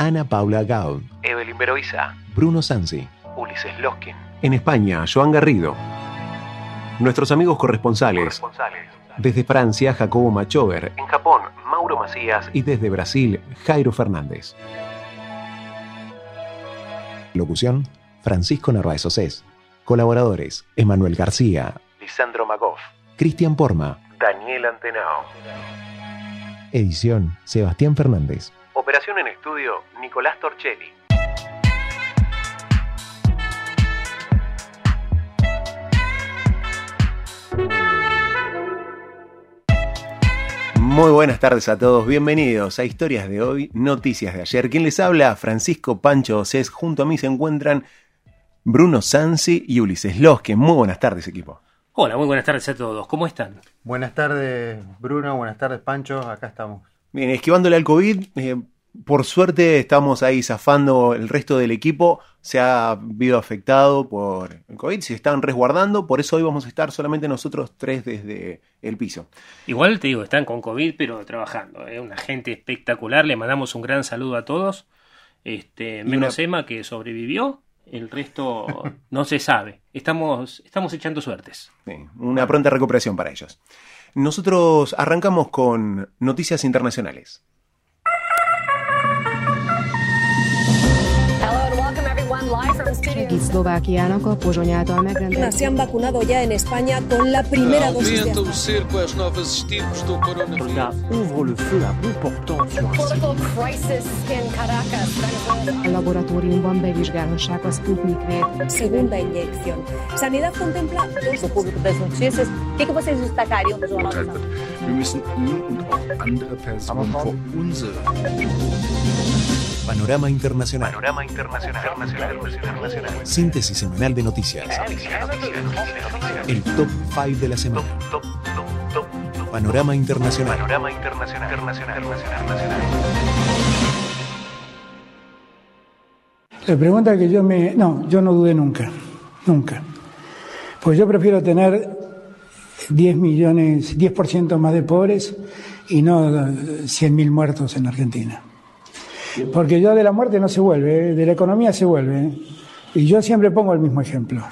Ana Paula Gaud, Evelyn Beroiza, Bruno Sansi. Ulises Loskin, En España, Joan Garrido. Nuestros amigos corresponsales. corresponsales. Desde Francia, Jacobo Machover. En Japón, Mauro Macías Y desde Brasil, Jairo Fernández. Locución, Francisco Narváez Océs. Colaboradores, Emanuel García, Lisandro Magoff, Cristian Porma. Daniel Antenao. Edición, Sebastián Fernández. Operación en estudio, Nicolás Torchelli. Muy buenas tardes a todos, bienvenidos a Historias de hoy, Noticias de ayer. Quien les habla, Francisco Pancho Océs. Junto a mí se encuentran Bruno Sansi y Ulises Losque. Muy buenas tardes, equipo. Hola, muy buenas tardes a todos. ¿Cómo están? Buenas tardes, Bruno. Buenas tardes, Pancho. Acá estamos. Bien, esquivándole al COVID, eh, por suerte estamos ahí zafando el resto del equipo. Se ha visto afectado por el COVID, se están resguardando, por eso hoy vamos a estar solamente nosotros tres desde el piso. Igual te digo, están con COVID, pero trabajando. Es una gente espectacular. Le mandamos un gran saludo a todos. Este, menos Emma que sobrevivió. El resto no se sabe. Estamos, estamos echando suertes. Sí, una pronta recuperación para ellos. Nosotros arrancamos con noticias internacionales. Se han vacunado ya en España con la primera dosis de segunda inyección. Sanidad contempla dos Panorama Internacional. Panorama Internacional. Síntesis semanal de noticias. El top 5 de la semana. Panorama Internacional. Panorama Internacional. La pregunta que yo me... No, yo no dudé nunca, nunca. Pues yo prefiero tener 10 millones, 10% más de pobres y no 100.000 muertos en Argentina. Porque yo de la muerte no se vuelve, ¿eh? de la economía se vuelve. ¿eh? Y yo siempre pongo el mismo ejemplo.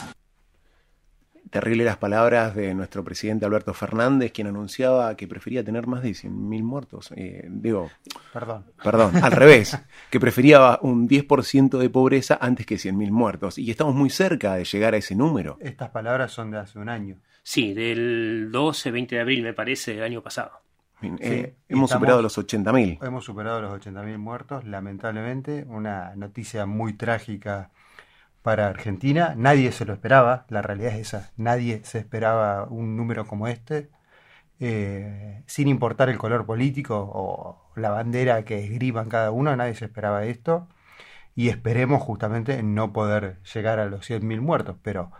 Terrible las palabras de nuestro presidente Alberto Fernández, quien anunciaba que prefería tener más de 100.000 muertos. Eh, digo, Perdón. perdón, al revés, que prefería un 10% de pobreza antes que 100.000 muertos. Y estamos muy cerca de llegar a ese número. Estas palabras son de hace un año. Sí, del 12-20 de abril, me parece, del año pasado. Bien, Sí, eh, y hemos estamos- superado los 80.000. Hemos superado los 80.000 muertos, lamentablemente. Una noticia muy trágica para Argentina. Nadie se lo esperaba. La realidad es esa. Nadie se esperaba un número como este. Eh, sin importar el color político o la bandera que esgriban cada uno, nadie se esperaba esto. Y esperemos justamente no poder llegar a los 100.000 muertos. Pero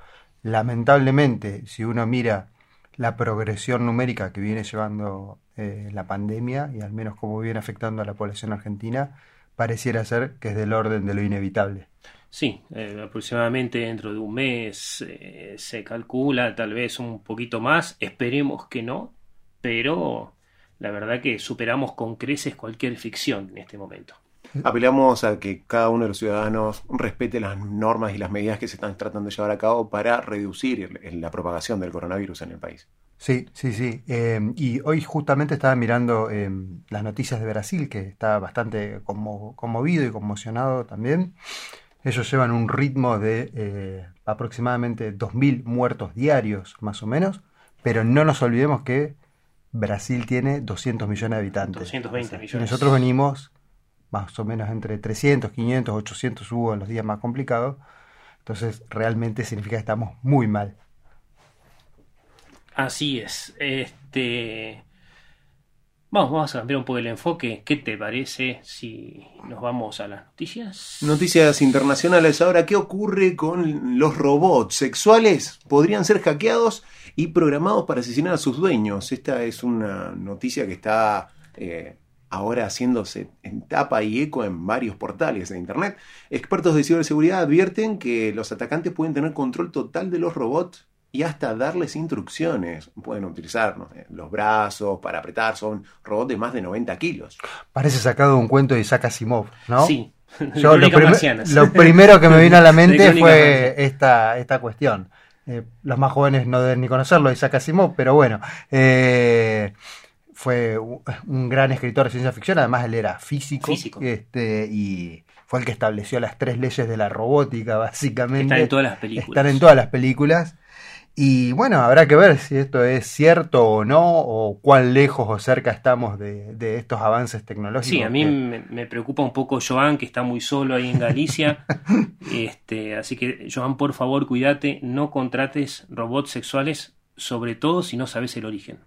lamentablemente, si uno mira la progresión numérica que viene llevando eh, la pandemia y al menos cómo viene afectando a la población argentina, pareciera ser que es del orden de lo inevitable. Sí, eh, aproximadamente dentro de un mes eh, se calcula, tal vez un poquito más. Esperemos que no, pero la verdad que superamos con creces cualquier ficción en este momento. Apelamos a que cada uno de los ciudadanos respete las normas y las medidas que se están tratando de llevar a cabo para reducir la propagación del coronavirus en el país. Sí, sí, sí. Eh, y hoy justamente estaba mirando eh, las noticias de Brasil, que está bastante conmo- conmovido y conmocionado también. Ellos llevan un ritmo de eh, aproximadamente 2.000 muertos diarios, más o menos, pero no nos olvidemos que Brasil tiene 200 millones de habitantes. 220 Y millones. nosotros venimos más o menos entre 300, 500, 800 hubo en los días más complicados. Entonces, realmente significa que estamos muy mal. Así es. Este Vamos, vamos a cambiar un poco el enfoque. ¿Qué te parece si nos vamos a las noticias? Noticias internacionales. Ahora, ¿qué ocurre con los robots sexuales? Podrían ser hackeados y programados para asesinar a sus dueños. Esta es una noticia que está eh, ahora haciéndose en tapa y eco en varios portales de Internet. Expertos de ciberseguridad advierten que los atacantes pueden tener control total de los robots y hasta darles instrucciones. Pueden utilizar no los brazos para apretar, son robots de más de 90 kilos. Parece sacado de un cuento de Isaac Asimov, ¿no? Sí. Yo, lo, prim- primero que me vino a la mente fue esta, esta cuestión. Eh, los más jóvenes no deben ni conocerlo, Isaac Asimov, pero bueno, eh, fue un gran escritor de ciencia ficción, además él era físico, Físico. Este, y fue el que estableció las tres leyes de la robótica, básicamente. Están en todas las películas. Están en todas las películas. Y bueno, habrá que ver si esto es cierto o no, o cuán lejos o cerca estamos de, de estos avances tecnológicos. Sí, a mí que- me, me preocupa un poco Joan, que está muy solo ahí en Galicia. este, así que, Joan, por favor, cuídate, no contrates robots sexuales, sobre todo si no sabes el origen.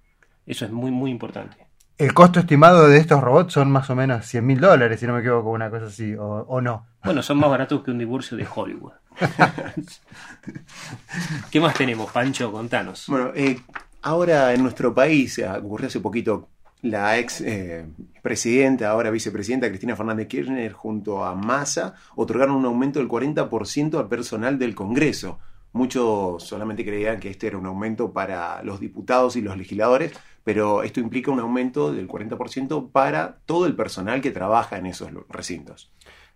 Eso es muy, muy importante. El costo estimado de estos robots son más o menos 100 mil dólares, si no me equivoco, una cosa así, o, o no. Bueno, son más baratos que un divorcio de Hollywood. ¿Qué más tenemos, Pancho? Contanos. Bueno, eh, ahora en nuestro país eh, ocurrió hace poquito la ex eh, presidenta, ahora vicepresidenta Cristina Fernández Kirchner junto a Massa otorgaron un aumento del 40% al personal del Congreso. Muchos solamente creían que este era un aumento para los diputados y los legisladores, pero esto implica un aumento del 40% para todo el personal que trabaja en esos recintos.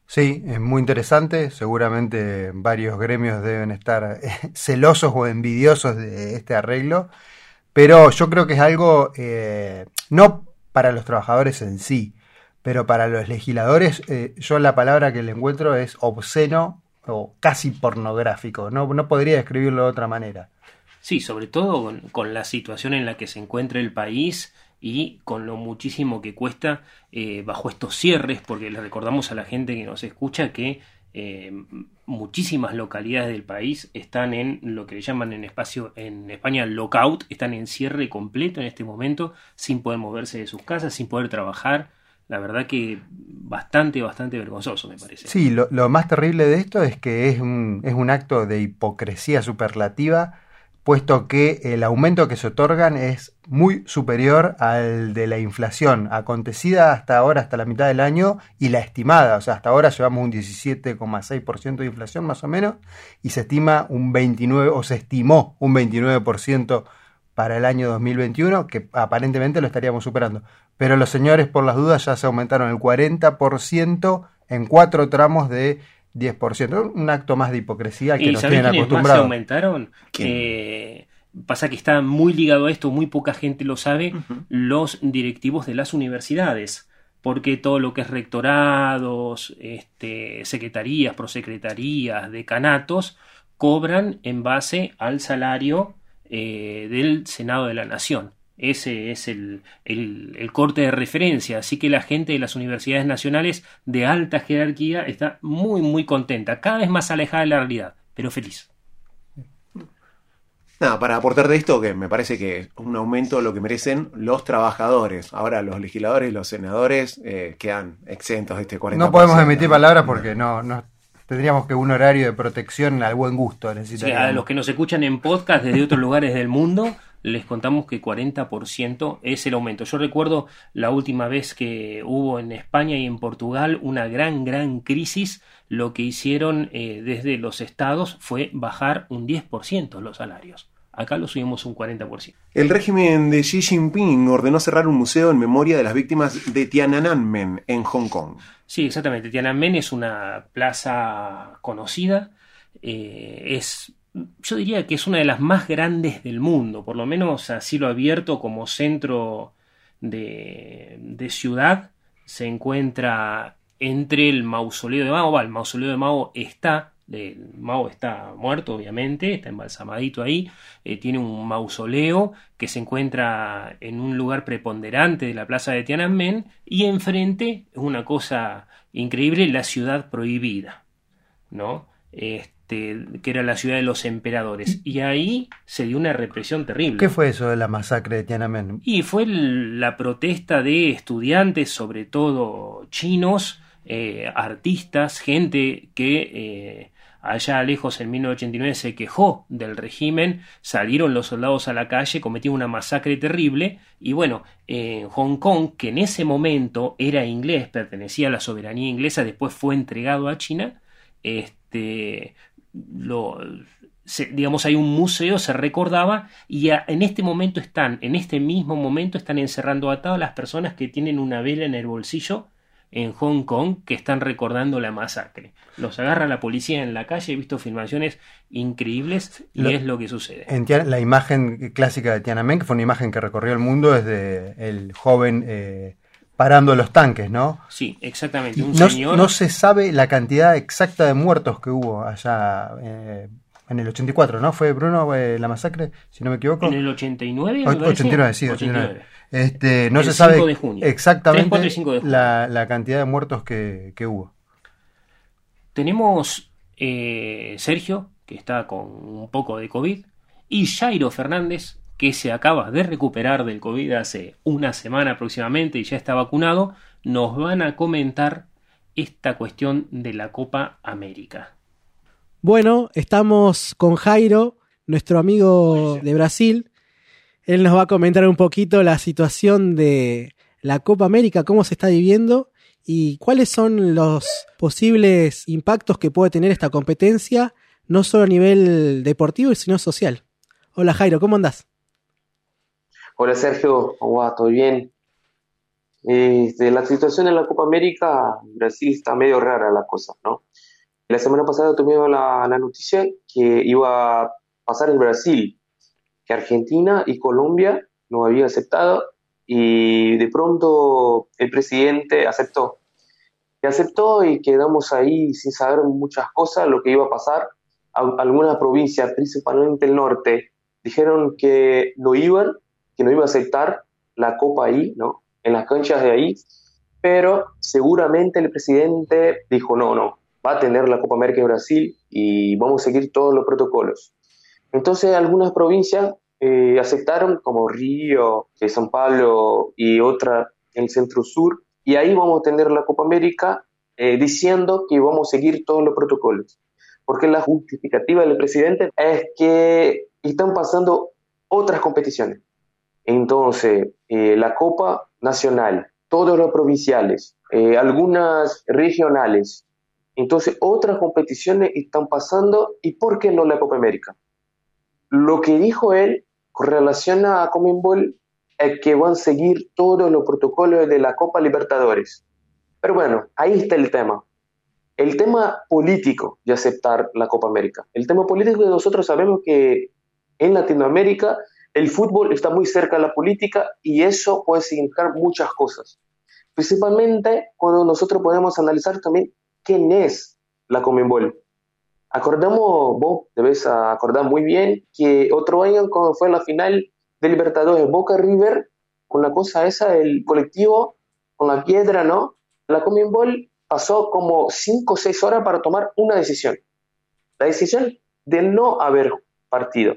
Sí, es muy interesante. Seguramente varios gremios deben estar eh, celosos o envidiosos de este arreglo. Pero yo creo que es algo eh, no para los trabajadores en sí, pero para los legisladores, eh, yo la palabra que le encuentro es obsceno o casi pornográfico. No, no podría describirlo de otra manera. Sí, sobre todo con, la situación en la que se encuentra el país y con lo muchísimo que cuesta eh, bajo estos cierres, porque le recordamos a la gente que nos escucha que eh, muchísimas localidades del país están en lo que le llaman en espacio en España lockout, están en cierre completo en este momento, sin poder moverse de sus casas, sin poder trabajar. La verdad que bastante, bastante vergonzoso, me parece. Sí, lo, lo más terrible de esto es que es un, es un acto de hipocresía superlativa, puesto que el aumento que se otorgan es muy superior al de la inflación acontecida hasta ahora, hasta la mitad del año, y la estimada. O sea, hasta ahora llevamos un 17,6% de inflación más o menos, y se estima un 29, o se estimó un 29% para el año 2021, que aparentemente lo estaríamos superando. Pero los señores, por las dudas, ya se aumentaron el 40% en cuatro tramos de 10%. Un acto más de hipocresía que ¿Y nos tienen más se acostumbrados. aumentaron? Eh, pasa que está muy ligado a esto, muy poca gente lo sabe, los directivos de las universidades. Porque todo lo que es rectorados, este, secretarías, prosecretarías, decanatos, cobran en base al salario eh, del Senado de la Nación. Ese es el, el, el corte de referencia. Así que la gente de las universidades nacionales de alta jerarquía está muy, muy contenta. Cada vez más alejada de la realidad, pero feliz. Nada, para aportar de esto, que me parece que es un aumento lo que merecen los trabajadores. Ahora los legisladores y los senadores eh, quedan exentos de este 40%. No podemos emitir palabras porque no, no tendríamos que un horario de protección al buen gusto. Sí, a los que nos escuchan en podcast desde otros lugares del mundo, les contamos que 40% es el aumento. Yo recuerdo la última vez que hubo en España y en Portugal una gran, gran crisis. Lo que hicieron eh, desde los estados fue bajar un 10% los salarios. Acá lo subimos un 40%. El régimen de Xi Jinping ordenó cerrar un museo en memoria de las víctimas de Tiananmen en Hong Kong. Sí, exactamente. Tiananmen es una plaza conocida. eh, es, yo diría que es una de las más grandes del mundo, por lo menos así lo abierto como centro de, de ciudad. Se encuentra entre el mausoleo de Mao. Va, el mausoleo de Mao está. El Mao está muerto, obviamente, está embalsamadito ahí. eh, tiene un mausoleo que se encuentra en un lugar preponderante de la plaza de Tiananmen. Y enfrente es una cosa increíble: la ciudad prohibida. ¿No? Este, este, que era la ciudad de los emperadores. Y ahí se dio una represión terrible. ¿Qué fue eso de la masacre de Tiananmen? Y fue la protesta de estudiantes, sobre todo chinos, eh, artistas, gente que eh, allá lejos en 1989 se quejó del régimen, salieron los soldados a la calle, cometieron una masacre terrible y bueno, en Hong Kong, que en ese momento era inglés, pertenecía a la soberanía inglesa, después fue entregado a China, este, lo, se- digamos, hay un museo, se recordaba, y a- en este momento están, en este mismo momento están encerrando a todas las personas que tienen una vela en el bolsillo en Hong Kong que están recordando la masacre. Los agarra la policía en la calle, he visto filmaciones increíbles y Lo- es lo que sucede. En Tian- la imagen clásica de Tiananmen, que fue una imagen que recorrió el mundo, es de el joven eh, parando los tanques, ¿no? Sí, exactamente. Un no, señor. no se sabe la cantidad exacta de muertos que hubo allá eh, en el 84, ¿no? ¿Fue Bruno eh, la masacre, si no me equivoco? En el 89, me O- parece. 89, sí, 89. Este, no El se sabe 5 de junio. 3, exactamente 4 y 5 de junio. la, la cantidad de muertos que, que hubo. Tenemos eh, Sergio, que está con un poco de COVID, y Jairo Fernández, que se acaba de recuperar del COVID hace una semana aproximadamente y ya está vacunado, nos van a comentar esta cuestión de la Copa América. Bueno, estamos con Jairo, nuestro amigo de Brasil. Él nos va a comentar un poquito la situación de la Copa América, cómo se está viviendo y cuáles son los posibles impactos que puede tener esta competencia, no solo a nivel deportivo, sino social. Hola Jairo, ¿cómo andás? Hola Sergio, ¿cómo va? ¿Todo bien? Este, la situación en la Copa América, Brasil está medio rara la cosa, ¿no? La semana pasada tuvimos la, la noticia que iba a pasar en Brasil, que Argentina y Colombia no habían aceptado y de pronto el presidente aceptó. Y aceptó y quedamos ahí sin saber muchas cosas, lo que iba a pasar. Al- Algunas provincias, principalmente el norte, dijeron que no iban, que no iba a aceptar la copa ahí, ¿no? En las canchas de ahí, pero seguramente el presidente dijo, no, no, va a tener la Copa América en Brasil y vamos a seguir todos los protocolos. Entonces algunas provincias eh, aceptaron, como Río, eh, San Pablo y otra en el centro sur, y ahí vamos a tener la Copa América eh, diciendo que vamos a seguir todos los protocolos. Porque la justificativa del presidente es que están pasando otras competiciones. Entonces, eh, la Copa Nacional, todos los provinciales, eh, algunas regionales. Entonces, otras competiciones están pasando y ¿por qué no la Copa América? Lo que dijo él con relación a Commonwealth es que van a seguir todos los protocolos de la Copa Libertadores. Pero bueno, ahí está el tema. El tema político de aceptar la Copa América. El tema político que nosotros sabemos que en Latinoamérica el fútbol está muy cerca de la política y eso puede significar muchas cosas. Principalmente cuando nosotros podemos analizar también quién es la Commonwealth. Acordamos, vos debes acordar muy bien que otro año cuando fue la final de Libertadores Boca River, con la cosa esa, el colectivo, con la piedra, ¿no? La Commonwealth pasó como 5 o 6 horas para tomar una decisión. La decisión de no haber partido,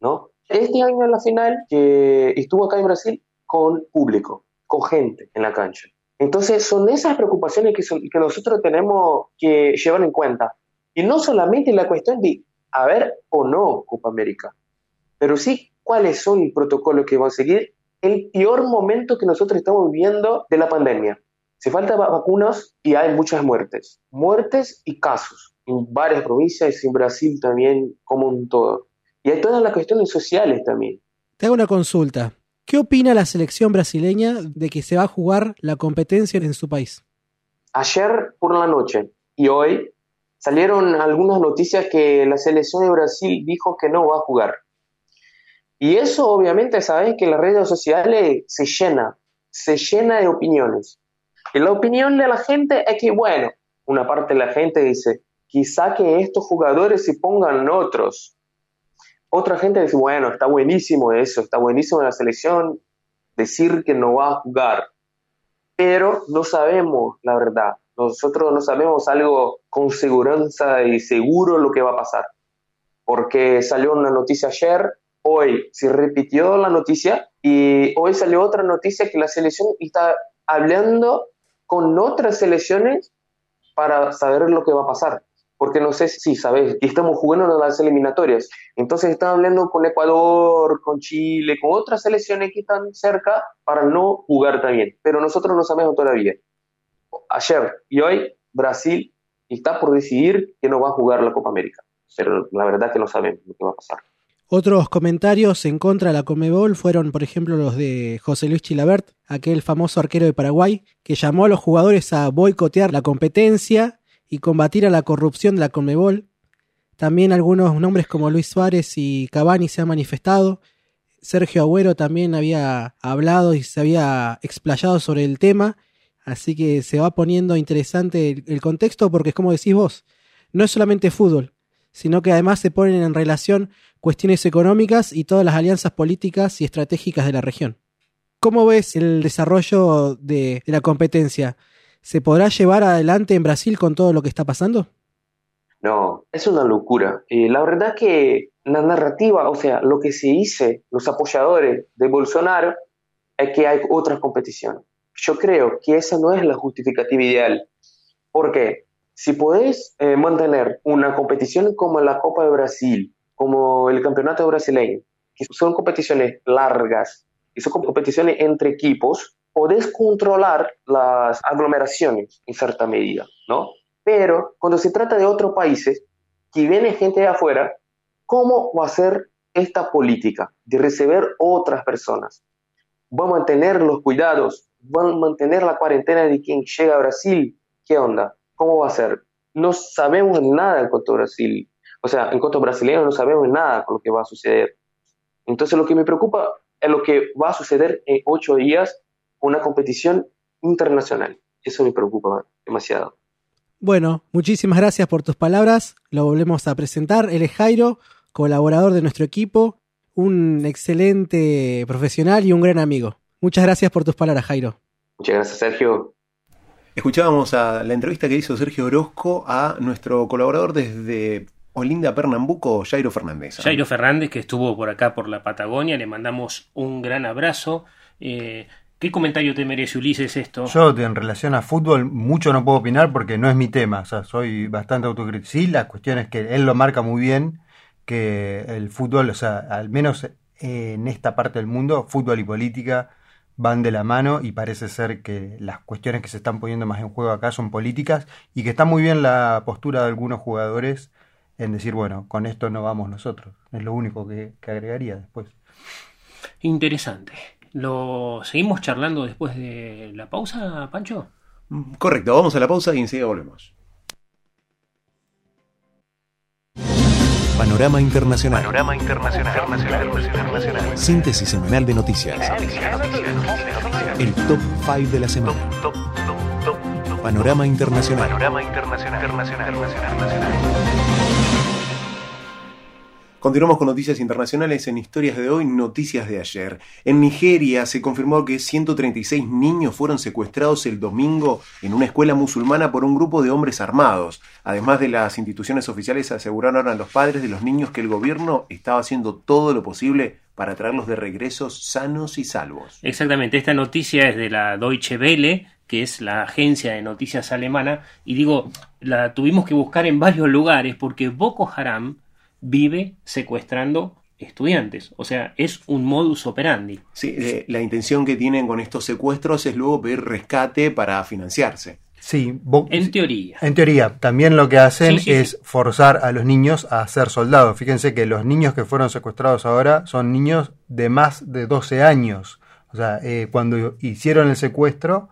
¿no? Este año en la final, que estuvo acá en Brasil con público, con gente en la cancha. Entonces, son esas preocupaciones que, son, que nosotros tenemos que llevar en cuenta. Y no solamente la cuestión de haber o no Copa América, pero sí cuáles son los protocolos que van a seguir el peor momento que nosotros estamos viviendo de la pandemia. Se faltan vacunas y hay muchas muertes. Muertes y casos en varias provincias y en Brasil también como un todo. Y hay todas las cuestiones sociales también. Te hago una consulta. ¿Qué opina la selección brasileña de que se va a jugar la competencia en su país? Ayer por la noche y hoy salieron algunas noticias que la selección de Brasil dijo que no va a jugar. Y eso obviamente saben que las redes sociales se llena, se llena de opiniones. Y la opinión de la gente es que, bueno, una parte de la gente dice, quizá que estos jugadores se pongan otros. Otra gente dice, bueno, está buenísimo eso, está buenísimo la selección decir que no va a jugar. Pero no sabemos la verdad, Nosotros no sabemos algo con seguridad y seguro lo que va a pasar. Porque salió una noticia ayer, hoy se repitió la noticia y hoy salió otra noticia que la selección está hablando con otras selecciones para saber lo que va a pasar. Porque no sé si sabes que estamos jugando en las eliminatorias. Entonces están hablando con Ecuador, con Chile, con otras selecciones que están cerca para no jugar también. Pero nosotros no sabemos todavía. Ayer y hoy Brasil está por decidir que no va a jugar la Copa América. Pero la verdad que no sabemos lo que va a pasar. Otros comentarios en contra de la Comebol fueron, por ejemplo, los de José Luis Chilabert, aquel famoso arquero de Paraguay, que llamó a los jugadores a boicotear la competencia y combatir a la corrupción de la Comebol. También algunos nombres como Luis Suárez y Cavani se han manifestado. Sergio Agüero también había hablado y se había explayado sobre el tema. Así que se va poniendo interesante el, contexto porque es como decís vos, no es solamente fútbol, sino que además se ponen en relación cuestiones económicas y todas las alianzas políticas y estratégicas de la región. ¿Cómo ves el desarrollo de, de la competencia? ¿Se podrá llevar adelante en Brasil con todo lo que está pasando? No, es una locura. Eh, la verdad que la narrativa, o sea, lo que se dice los apoyadores de Bolsonaro es que hay otras competiciones. Yo creo que esa no es la justificativa ideal. ¿Por qué? Si podés eh, mantener una competición como la Copa de Brasil, como el Campeonato Brasileño, que son competiciones largas y son competiciones entre equipos, podés controlar las aglomeraciones en cierta medida, ¿no? Pero cuando se trata de otros países, que viene gente de afuera, ¿cómo va a ser esta política de recibir otras personas? ¿Va a mantener los cuidados? ¿Va a mantener la cuarentena de quien llega a Brasil? ¿Qué onda? ¿Cómo va a ser? No sabemos nada en cuanto a Brasil. O sea, en cuanto a brasileños no sabemos nada con lo que va a suceder. Entonces lo que me preocupa es lo que va a suceder en ocho días, una competición internacional. Eso me preocupa demasiado. Bueno, muchísimas gracias por tus palabras. Lo volvemos a presentar. Él es Jairo, colaborador de nuestro equipo, un excelente profesional y un gran amigo. Muchas gracias por tus palabras, Jairo. Muchas gracias, Sergio. Escuchábamos a la entrevista que hizo Sergio Orozco a nuestro colaborador desde Olinda, Pernambuco, Jairo Fernández. Jairo Fernández, que estuvo por acá por la Patagonia, le mandamos un gran abrazo. Eh, ¿Qué comentario te merece, Ulises, esto? Yo, en relación a fútbol, mucho no puedo opinar porque no es mi tema. O sea, soy bastante autocrítico. Sí, la cuestión es que él lo marca muy bien, que el fútbol, o sea, al menos en esta parte del mundo, fútbol y política van de la mano y parece ser que las cuestiones que se están poniendo más en juego acá son políticas y que está muy bien la postura de algunos jugadores en decir, bueno, con esto no vamos nosotros. Es lo único que, que agregaría después. Interesante. ¿Lo seguimos charlando después de la pausa, Pancho? Correcto, vamos a la pausa y enseguida volvemos. Panorama Internacional. Panorama Internacional. Internacional. Internacional. Síntesis semanal de noticias. El top 5 de la semana. Top, top, top, top. Panorama Internacional. Panorama Internacional. Internacional. Internacional. Continuamos con noticias internacionales en historias de hoy, noticias de ayer. En Nigeria se confirmó que 136 niños fueron secuestrados el domingo en una escuela musulmana por un grupo de hombres armados. Además de las instituciones oficiales aseguraron a los padres de los niños que el gobierno estaba haciendo todo lo posible para traerlos de regreso sanos y salvos. Exactamente, esta noticia es de la Deutsche Welle, que es la agencia de noticias alemana, y digo, la tuvimos que buscar en varios lugares porque Boko Haram vive secuestrando estudiantes. O sea, es un modus operandi. Sí, eh, la intención que tienen con estos secuestros es luego pedir rescate para financiarse. Sí, En teoría. En teoría, también lo que hacen Sí, sí, es forzar a los niños a ser soldados. Fíjense que los niños que fueron secuestrados ahora son niños de más de 12 años. O sea, eh, cuando hicieron el secuestro,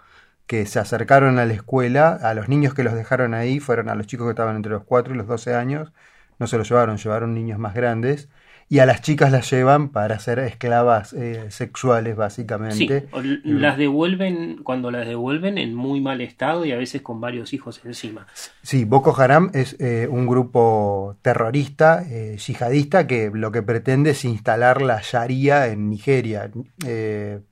que se acercaron a la escuela, a los niños que los dejaron ahí, fueron a los chicos que estaban entre los 4 y los 12 años, no se los llevaron, llevaron niños más grandes. Y a las chicas las llevan para ser esclavas eh, sexuales, Sí, básicamente. l- las devuelven cuando las devuelven en muy mal estado y a veces con varios hijos encima. Sí, Boko Haram es eh, un grupo terrorista, eh, yihadista, que lo que pretende es instalar la Sharia en Nigeria,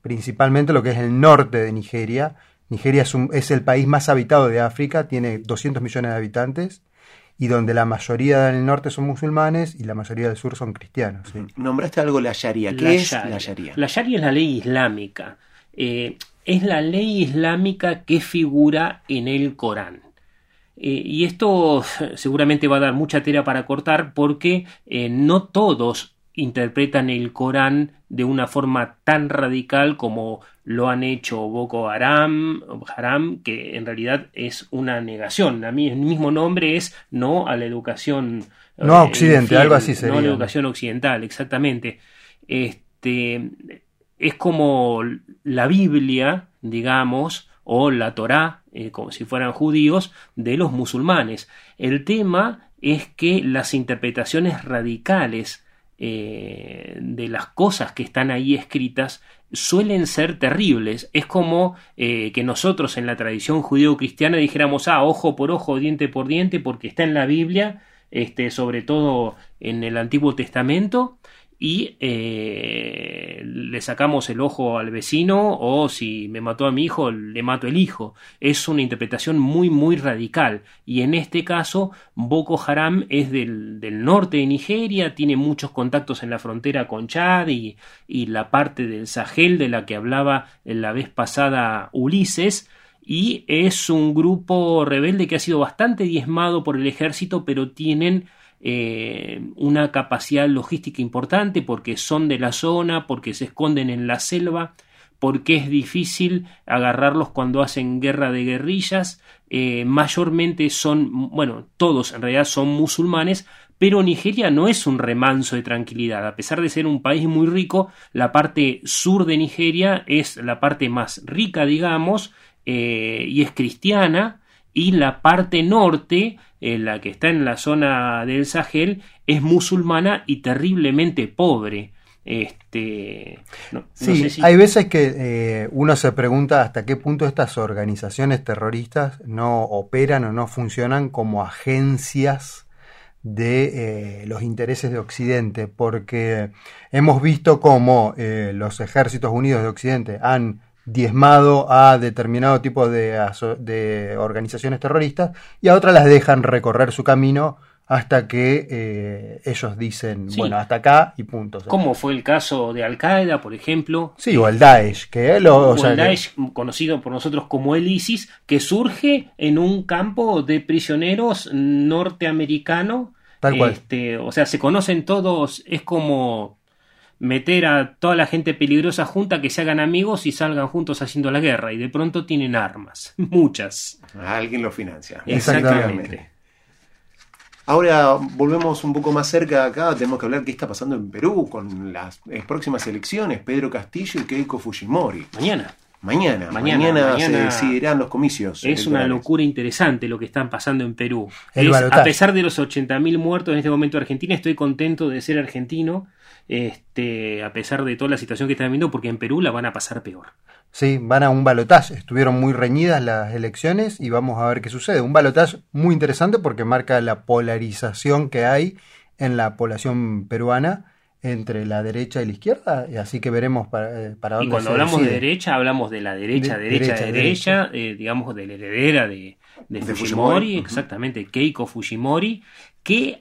principalmente lo que es el norte de Nigeria, Nigeria es, un- es el país más habitado de África, tiene 200 millones de habitantes y donde la mayoría del norte son musulmanes y la mayoría del sur son cristianos. sí. Nombraste algo la Sharia. ¿Qué La es Sharia. la Sharia? La Sharia es la ley islámica. Eh, es la ley islámica que figura en el Corán. Eh, y esto seguramente va a dar mucha tela para cortar porque eh, no todos interpretan el Corán de una forma tan radical como lo han hecho Boko Haram, Haram que en realidad es una negación. A mí el mismo nombre es no a la educación. No a eh, Occidente, infiel, algo así No a sería. la educación occidental, exactamente. Este, es como la Biblia, digamos, o la Torá, eh, como si fueran judíos, de los musulmanes. El tema es que las interpretaciones radicales eh, de las cosas que están ahí escritas suelen ser terribles. Es como eh, que nosotros en la tradición judío-cristiana dijéramos, ah, ojo por ojo, diente por diente, porque está en la Biblia, este, sobre todo en el Antiguo Testamento, y eh, le sacamos el ojo al vecino o si me mató a mi hijo le mato el hijo. Es una interpretación muy muy radical. Y en este caso Boko Haram es del, del norte de Nigeria tiene muchos contactos en la frontera con Chad y, y la parte del Sahel de la que hablaba la vez pasada Ulises. Y es un grupo rebelde que ha sido bastante diezmado por el ejército pero tienen eh, una capacidad logística importante porque son de la zona, porque se esconden en la selva, porque es difícil agarrarlos cuando hacen guerra de guerrillas. Eh, mayormente son, bueno, todos en realidad son musulmanes, pero Nigeria no es un remanso de tranquilidad. A pesar de ser un país muy rico, la parte sur de Nigeria es la parte más rica, digamos, eh, y es cristiana, y la parte norte, eh, la que está en la zona del Sahel, es musulmana y terriblemente pobre. Este, no, no Sí, sé si- hay veces que eh, uno se pregunta hasta qué punto estas organizaciones terroristas no operan o no funcionan como agencias de eh, los intereses de Occidente, porque hemos visto cómo eh, los ejércitos unidos de Occidente han diezmado a determinado tipo de, organizaciones terroristas y a otras las dejan recorrer su camino hasta que eh, ellos dicen, Sí. bueno, hasta acá y punto. Como fue el caso de Al Qaeda, por ejemplo, Sí, o el Daesh, que lo, o o sea, el que- Daesh, conocido por nosotros como el ISIS, que surge en un campo de prisioneros norteamericano. Tal cual. Este, o sea, se conocen todos, es como meter a toda la gente peligrosa junta que se hagan amigos y salgan juntos haciendo la guerra y de pronto tienen armas, muchas. Alguien lo financia. Exactamente. Ahora volvemos un poco más cerca de acá, tenemos que hablar qué está pasando en Perú con las próximas elecciones, Pedro Castillo y Keiko Fujimori. Mañana. Mañana, Mañana, mañana, se decidirán los comicios. Es una locura interesante lo que están pasando en Perú. Es- a pesar de los 80.000 muertos en este momento en Argentina, estoy contento de ser argentino, este, a pesar de toda la situación que están viendo, porque en Perú la van a pasar peor. Sí, van a un balotaje. Estuvieron muy reñidas las elecciones y vamos a ver qué sucede. Un balotaje muy interesante porque marca la polarización que hay en la población peruana entre la derecha y la izquierda. Y así que veremos para, eh, para Y dónde cuando se hablamos de derecha, hablamos de la derecha, De- derecha, derecha, derecha, eh, digamos de la heredera de, de De Fujimori, Fujimori, exactamente, Keiko Fujimori, que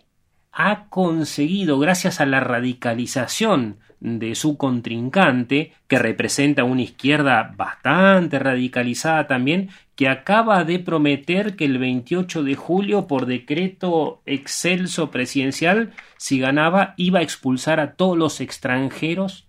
ha conseguido, gracias a la radicalización de su contrincante, que representa una izquierda bastante radicalizada también, que acaba de prometer que el 28 de julio, por decreto excelso presidencial, si ganaba, iba a expulsar a todos los extranjeros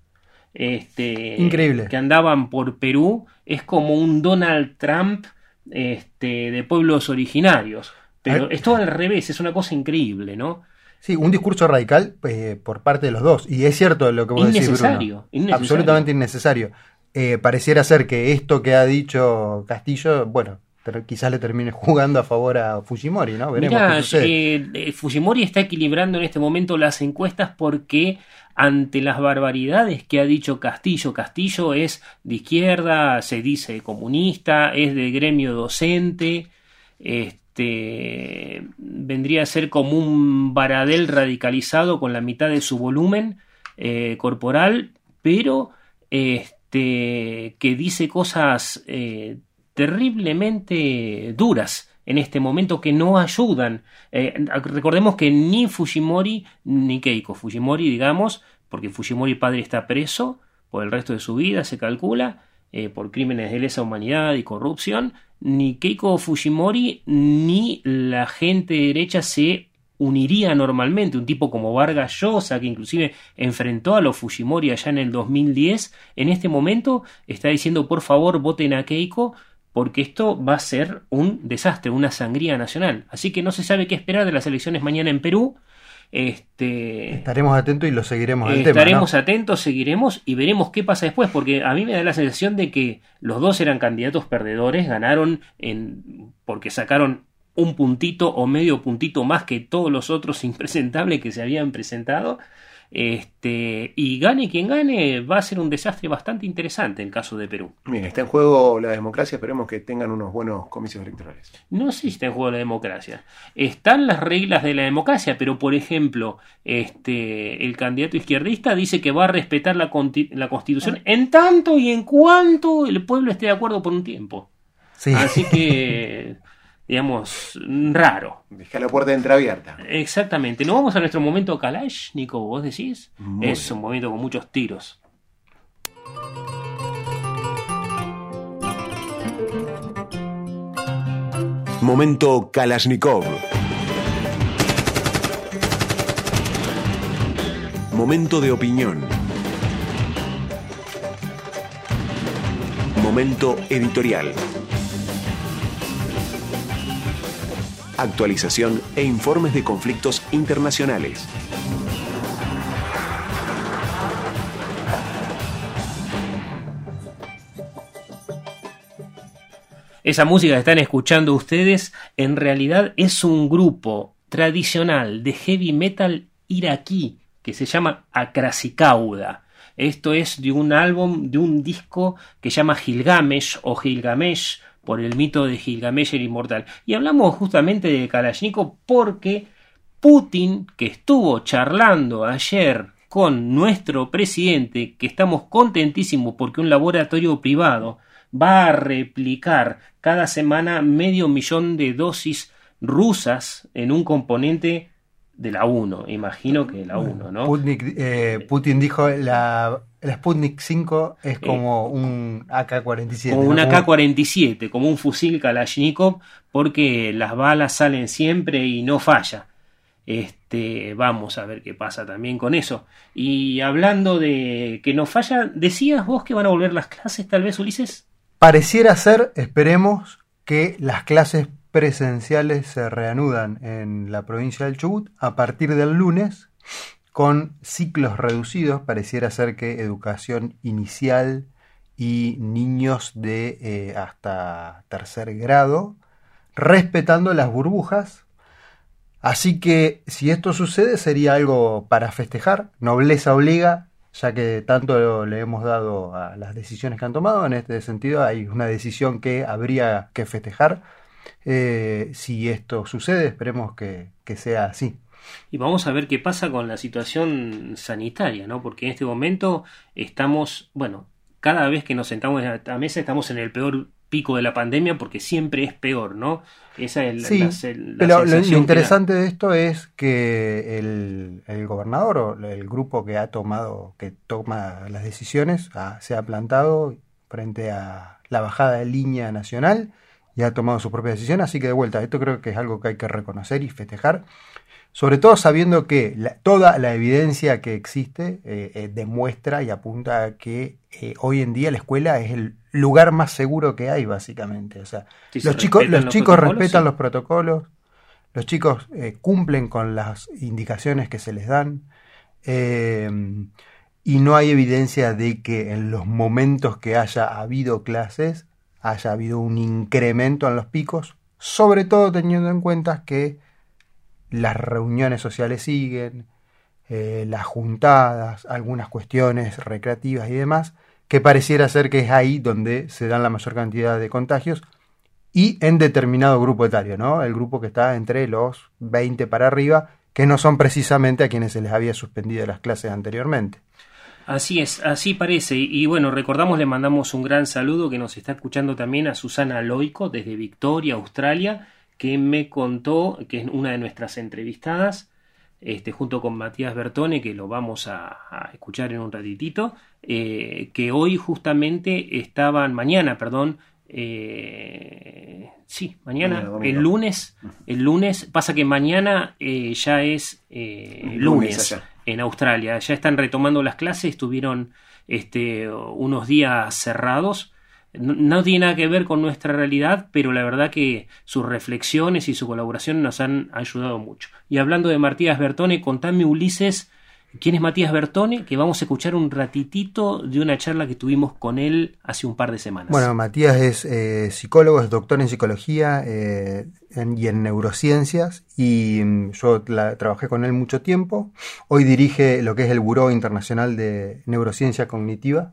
este, Increíble. que andaban por Perú. Es como un Donald Trump este, de pueblos originarios. Pero es todo al revés, es una cosa increíble, ¿no? Sí, un discurso radical eh, por parte de los dos. Y es cierto lo que vos decís, Bruno. Innecesario. Absolutamente innecesario. Eh, pareciera ser que esto que ha dicho Castillo, bueno, quizás le termine jugando a favor a Fujimori, ¿no? Veremos Mirá, qué sucede. eh, eh, Fujimori está equilibrando en este momento las encuestas porque ante las barbaridades que ha dicho Castillo, Castillo es de izquierda, se dice comunista, es de gremio docente, este vendría a ser como un varadel radicalizado con la mitad de su volumen eh, corporal, pero este que dice cosas eh, terriblemente duras en este momento que no ayudan. Eh, recordemos que ni Fujimori ni Keiko Fujimori, digamos, porque Fujimori padre está preso por el resto de su vida, se calcula, por crímenes de lesa humanidad y corrupción, ni Keiko Fujimori ni la gente derecha se uniría normalmente. Un tipo como Vargas Llosa, que inclusive enfrentó a los Fujimori allá en el 2010, en este momento está diciendo por favor voten a Keiko porque esto va a ser un desastre, una sangría nacional. Así que no se sabe qué esperar de las elecciones mañana en Perú. Este, estaremos atentos y lo seguiremos. estaremos atentos, seguiremos y veremos qué pasa después, porque a mí me da la sensación de que los dos eran candidatos perdedores, ganaron en, porque sacaron un puntito o medio puntito más que todos los otros impresentables que se habían presentado. Este, y gane quien gane, va a ser un desastre bastante interesante en el caso de Perú. Bien, está en juego la democracia, esperemos que tengan unos buenos comicios electorales. No sé si está en juego la democracia. Están las reglas de la democracia, pero por ejemplo, este, el candidato izquierdista dice que va a respetar la, la constitución en tanto y en cuanto el pueblo esté de acuerdo por un tiempo. Así que digamos, raro. Deja la puerta entreabierta. Exactamente. ¿No vamos a nuestro momento Kalash, Nico? ¿Vos decís? es un momento con muchos tiros. Momento Kalashnikov. Momento de opinión. Momento editorial. Actualización e informes de conflictos internacionales. Esa música que están escuchando ustedes en realidad es un grupo tradicional de heavy metal iraquí que se llama Akrasikauda. Esto es de un álbum, de un disco que se llama Gilgamesh o Gilgamesh por el mito de Gilgamesh el inmortal. Y hablamos justamente de Kalashnikov porque Putin, que estuvo charlando ayer con nuestro presidente, que estamos contentísimos porque un laboratorio privado va a replicar cada semana medio millón de dosis rusas en un componente de la 1, imagino que la 1, ¿no? Eh, Putin dijo la el Sputnik 5 es como un AK-47. Como un AK-47, como un fusil Kalashnikov, porque las balas salen siempre y no falla. Este, vamos a ver qué pasa también con eso. Y hablando de que no falla, ¿decías vos que van a volver las clases, tal vez, Ulises? Pareciera ser, esperemos, que las clases presenciales se reanudan en la provincia del Chubut a partir del lunes con ciclos reducidos, pareciera ser que educación inicial y niños de eh, hasta tercer grado, respetando las burbujas. Así que si esto sucede sería algo para festejar, nobleza obliga, ya que tanto le hemos dado a las decisiones que han tomado, en este sentido hay una decisión que habría que festejar. Eh, si esto sucede, esperemos que sea así. Y vamos a ver qué pasa con la situación sanitaria, ¿no? Porque en este momento estamos, bueno, cada vez que nos sentamos a la mesa estamos en el peor pico de la pandemia porque siempre es peor, ¿no? Esa es la, sí, pero lo, interesante de esto es que el, el, gobernador o el grupo que ha tomado, que toma las decisiones, se ha plantado frente a la bajada de línea nacional y ha tomado su propia decisión, así que de vuelta, esto creo que es algo que hay que reconocer y festejar sobre todo sabiendo que toda la evidencia que existe eh, eh, demuestra y apunta a que eh, hoy en día la escuela es el lugar más seguro que hay, básicamente. O sea, los chicos, los, chicos respetan los protocolos, los chicos cumplen con las indicaciones que se les dan. y no hay evidencia de que en los momentos que haya habido clases haya habido un incremento en los picos, sobre todo teniendo en cuenta que las reuniones sociales siguen, eh, las juntadas, algunas cuestiones recreativas y demás, que pareciera ser que es ahí donde se dan la mayor cantidad de contagios y en determinado grupo etario, ¿no? El grupo que está entre los 20 para arriba, que no son precisamente a quienes se les había suspendido las clases anteriormente. Así es, así parece. Y, bueno, recordamos, le mandamos un gran saludo que nos está escuchando también a Susana Loico desde Victoria, Australia, que me contó, que es una de nuestras entrevistadas, este, junto con Matías Bertone, que lo vamos a, a escuchar en un ratitito, eh, que hoy justamente estaban, mañana, perdón, eh, sí, mañana, el lunes, el lunes, pasa que mañana eh, ya es eh, Lunes lunes, allá. En Australia, ya están retomando las clases, estuvieron este, unos días cerrados, no, no tiene nada que ver con nuestra realidad, pero la verdad que sus reflexiones y su colaboración nos han ayudado mucho. Y hablando de Matías Bertone, contame Ulises, ¿quién es Matías Bertone? Que vamos a escuchar un ratitito de una charla que tuvimos con él hace un par de semanas. Bueno, Matías es eh, psicólogo, es doctor en psicología eh, en- y en neurociencias y mm, yo la- trabajé con él mucho tiempo. Hoy dirige lo que es el Buró Internacional de Neurociencia Cognitiva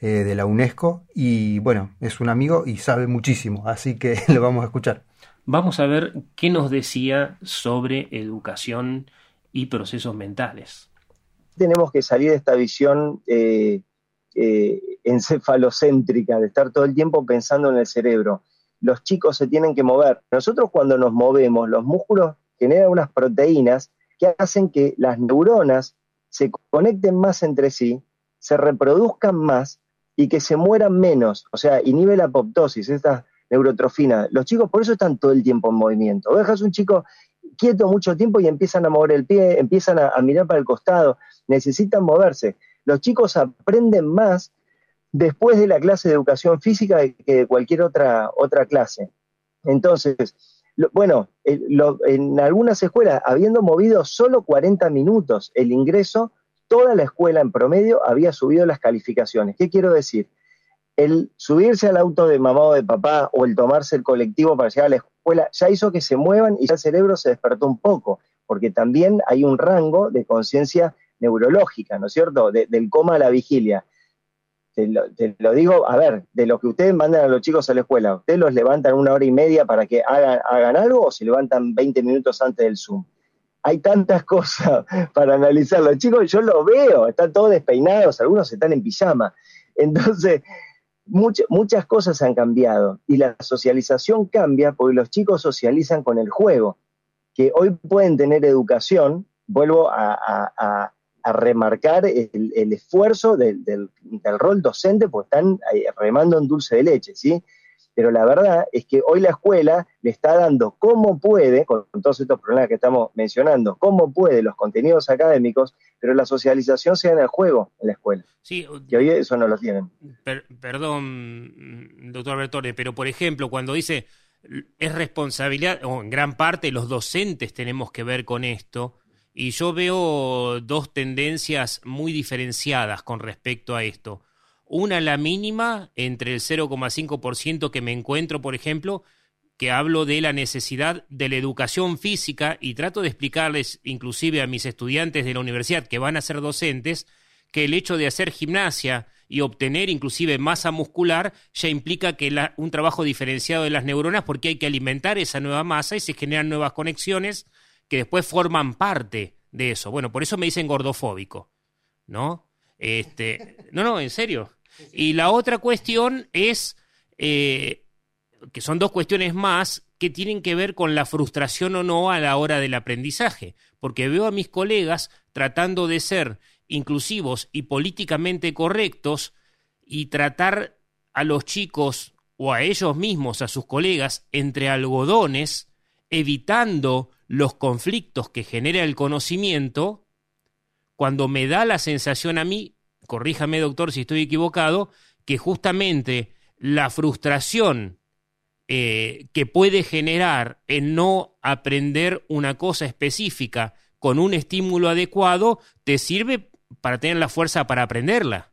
eh, de la UNESCO y bueno, es un amigo y sabe muchísimo, así que lo vamos a escuchar. Vamos a ver qué nos decía sobre educación y procesos mentales. Tenemos que salir de esta visión eh, eh, encefalocéntrica, de estar todo el tiempo pensando en el cerebro. Los chicos se tienen que mover. Nosotros cuando nos movemos, los músculos generan unas proteínas que hacen que las neuronas se conecten más entre sí, se reproduzcan más y que se mueran menos. O sea, inhibe la apoptosis, esta neurotrofina. Los chicos por eso están todo el tiempo en movimiento. Dejas un chico quieto mucho tiempo y empiezan a mover el pie, empiezan a, mirar para el costado, necesitan moverse. Los chicos aprenden más después de la clase de educación física que de cualquier otra, otra clase. Entonces, bueno, en algunas escuelas, habiendo movido solo 40 minutos el ingreso, toda la escuela en promedio había subido las calificaciones. ¿Qué quiero decir? El subirse al auto de mamá o de papá o el tomarse el colectivo para llegar a la escuela ya hizo que se muevan y ya el cerebro se despertó un poco, porque también hay un rango de conciencia neurológica, ¿no es cierto? De- del coma a la vigilia. Te lo, te lo digo, a ver, de lo que ustedes mandan a los chicos a la escuela, ¿ustedes los levantan una hora y media para que hagan, hagan algo o se levantan 20 minutos antes del Zoom? Hay tantas cosas para analizar. Los chicos, yo los veo, están todos despeinados, algunos están en pijama. Entonces, much- muchas cosas han cambiado y la socialización cambia porque los chicos socializan con el juego, que hoy pueden tener educación, vuelvo a, a- remarcar el, el esfuerzo del, del- del rol docente, porque están eh, remando en dulce de leche, ¿sí? Pero la verdad es que hoy la escuela le está dando como puede, con todos estos problemas que estamos mencionando, cómo puede los contenidos académicos, pero la socialización se da en el juego en la escuela. Sí, Y hoy eso no lo tienen. Per- perdón, doctor Bertone, pero por ejemplo, cuando dice es responsabilidad, o en gran parte los docentes tenemos que ver con esto, y yo veo dos tendencias muy diferenciadas con respecto a esto. Una, la mínima, entre el 0,5% que me encuentro, por ejemplo, que hablo de la necesidad de la educación física y trato de explicarles, inclusive a mis estudiantes de la universidad que van a ser docentes, que el hecho de hacer gimnasia y obtener inclusive masa muscular ya implica que un trabajo diferenciado de las neuronas porque hay que alimentar esa nueva masa y se generan nuevas conexiones que después forman parte de eso. Bueno, por eso me dicen gordofóbico, ¿no? Este, no, no, en serio. Y la otra cuestión es eh, que son dos cuestiones más que tienen que ver con la frustración o no a la hora del aprendizaje, porque veo a mis colegas tratando de ser inclusivos y políticamente correctos y tratar a los chicos o a ellos mismos, a sus colegas, entre algodones, evitando los conflictos que genera el conocimiento, cuando me da la sensación a mí, corríjame doctor si estoy equivocado, que justamente la frustración eh, que puede generar en no aprender una cosa específica con un estímulo adecuado, te sirve para tener la fuerza para aprenderla.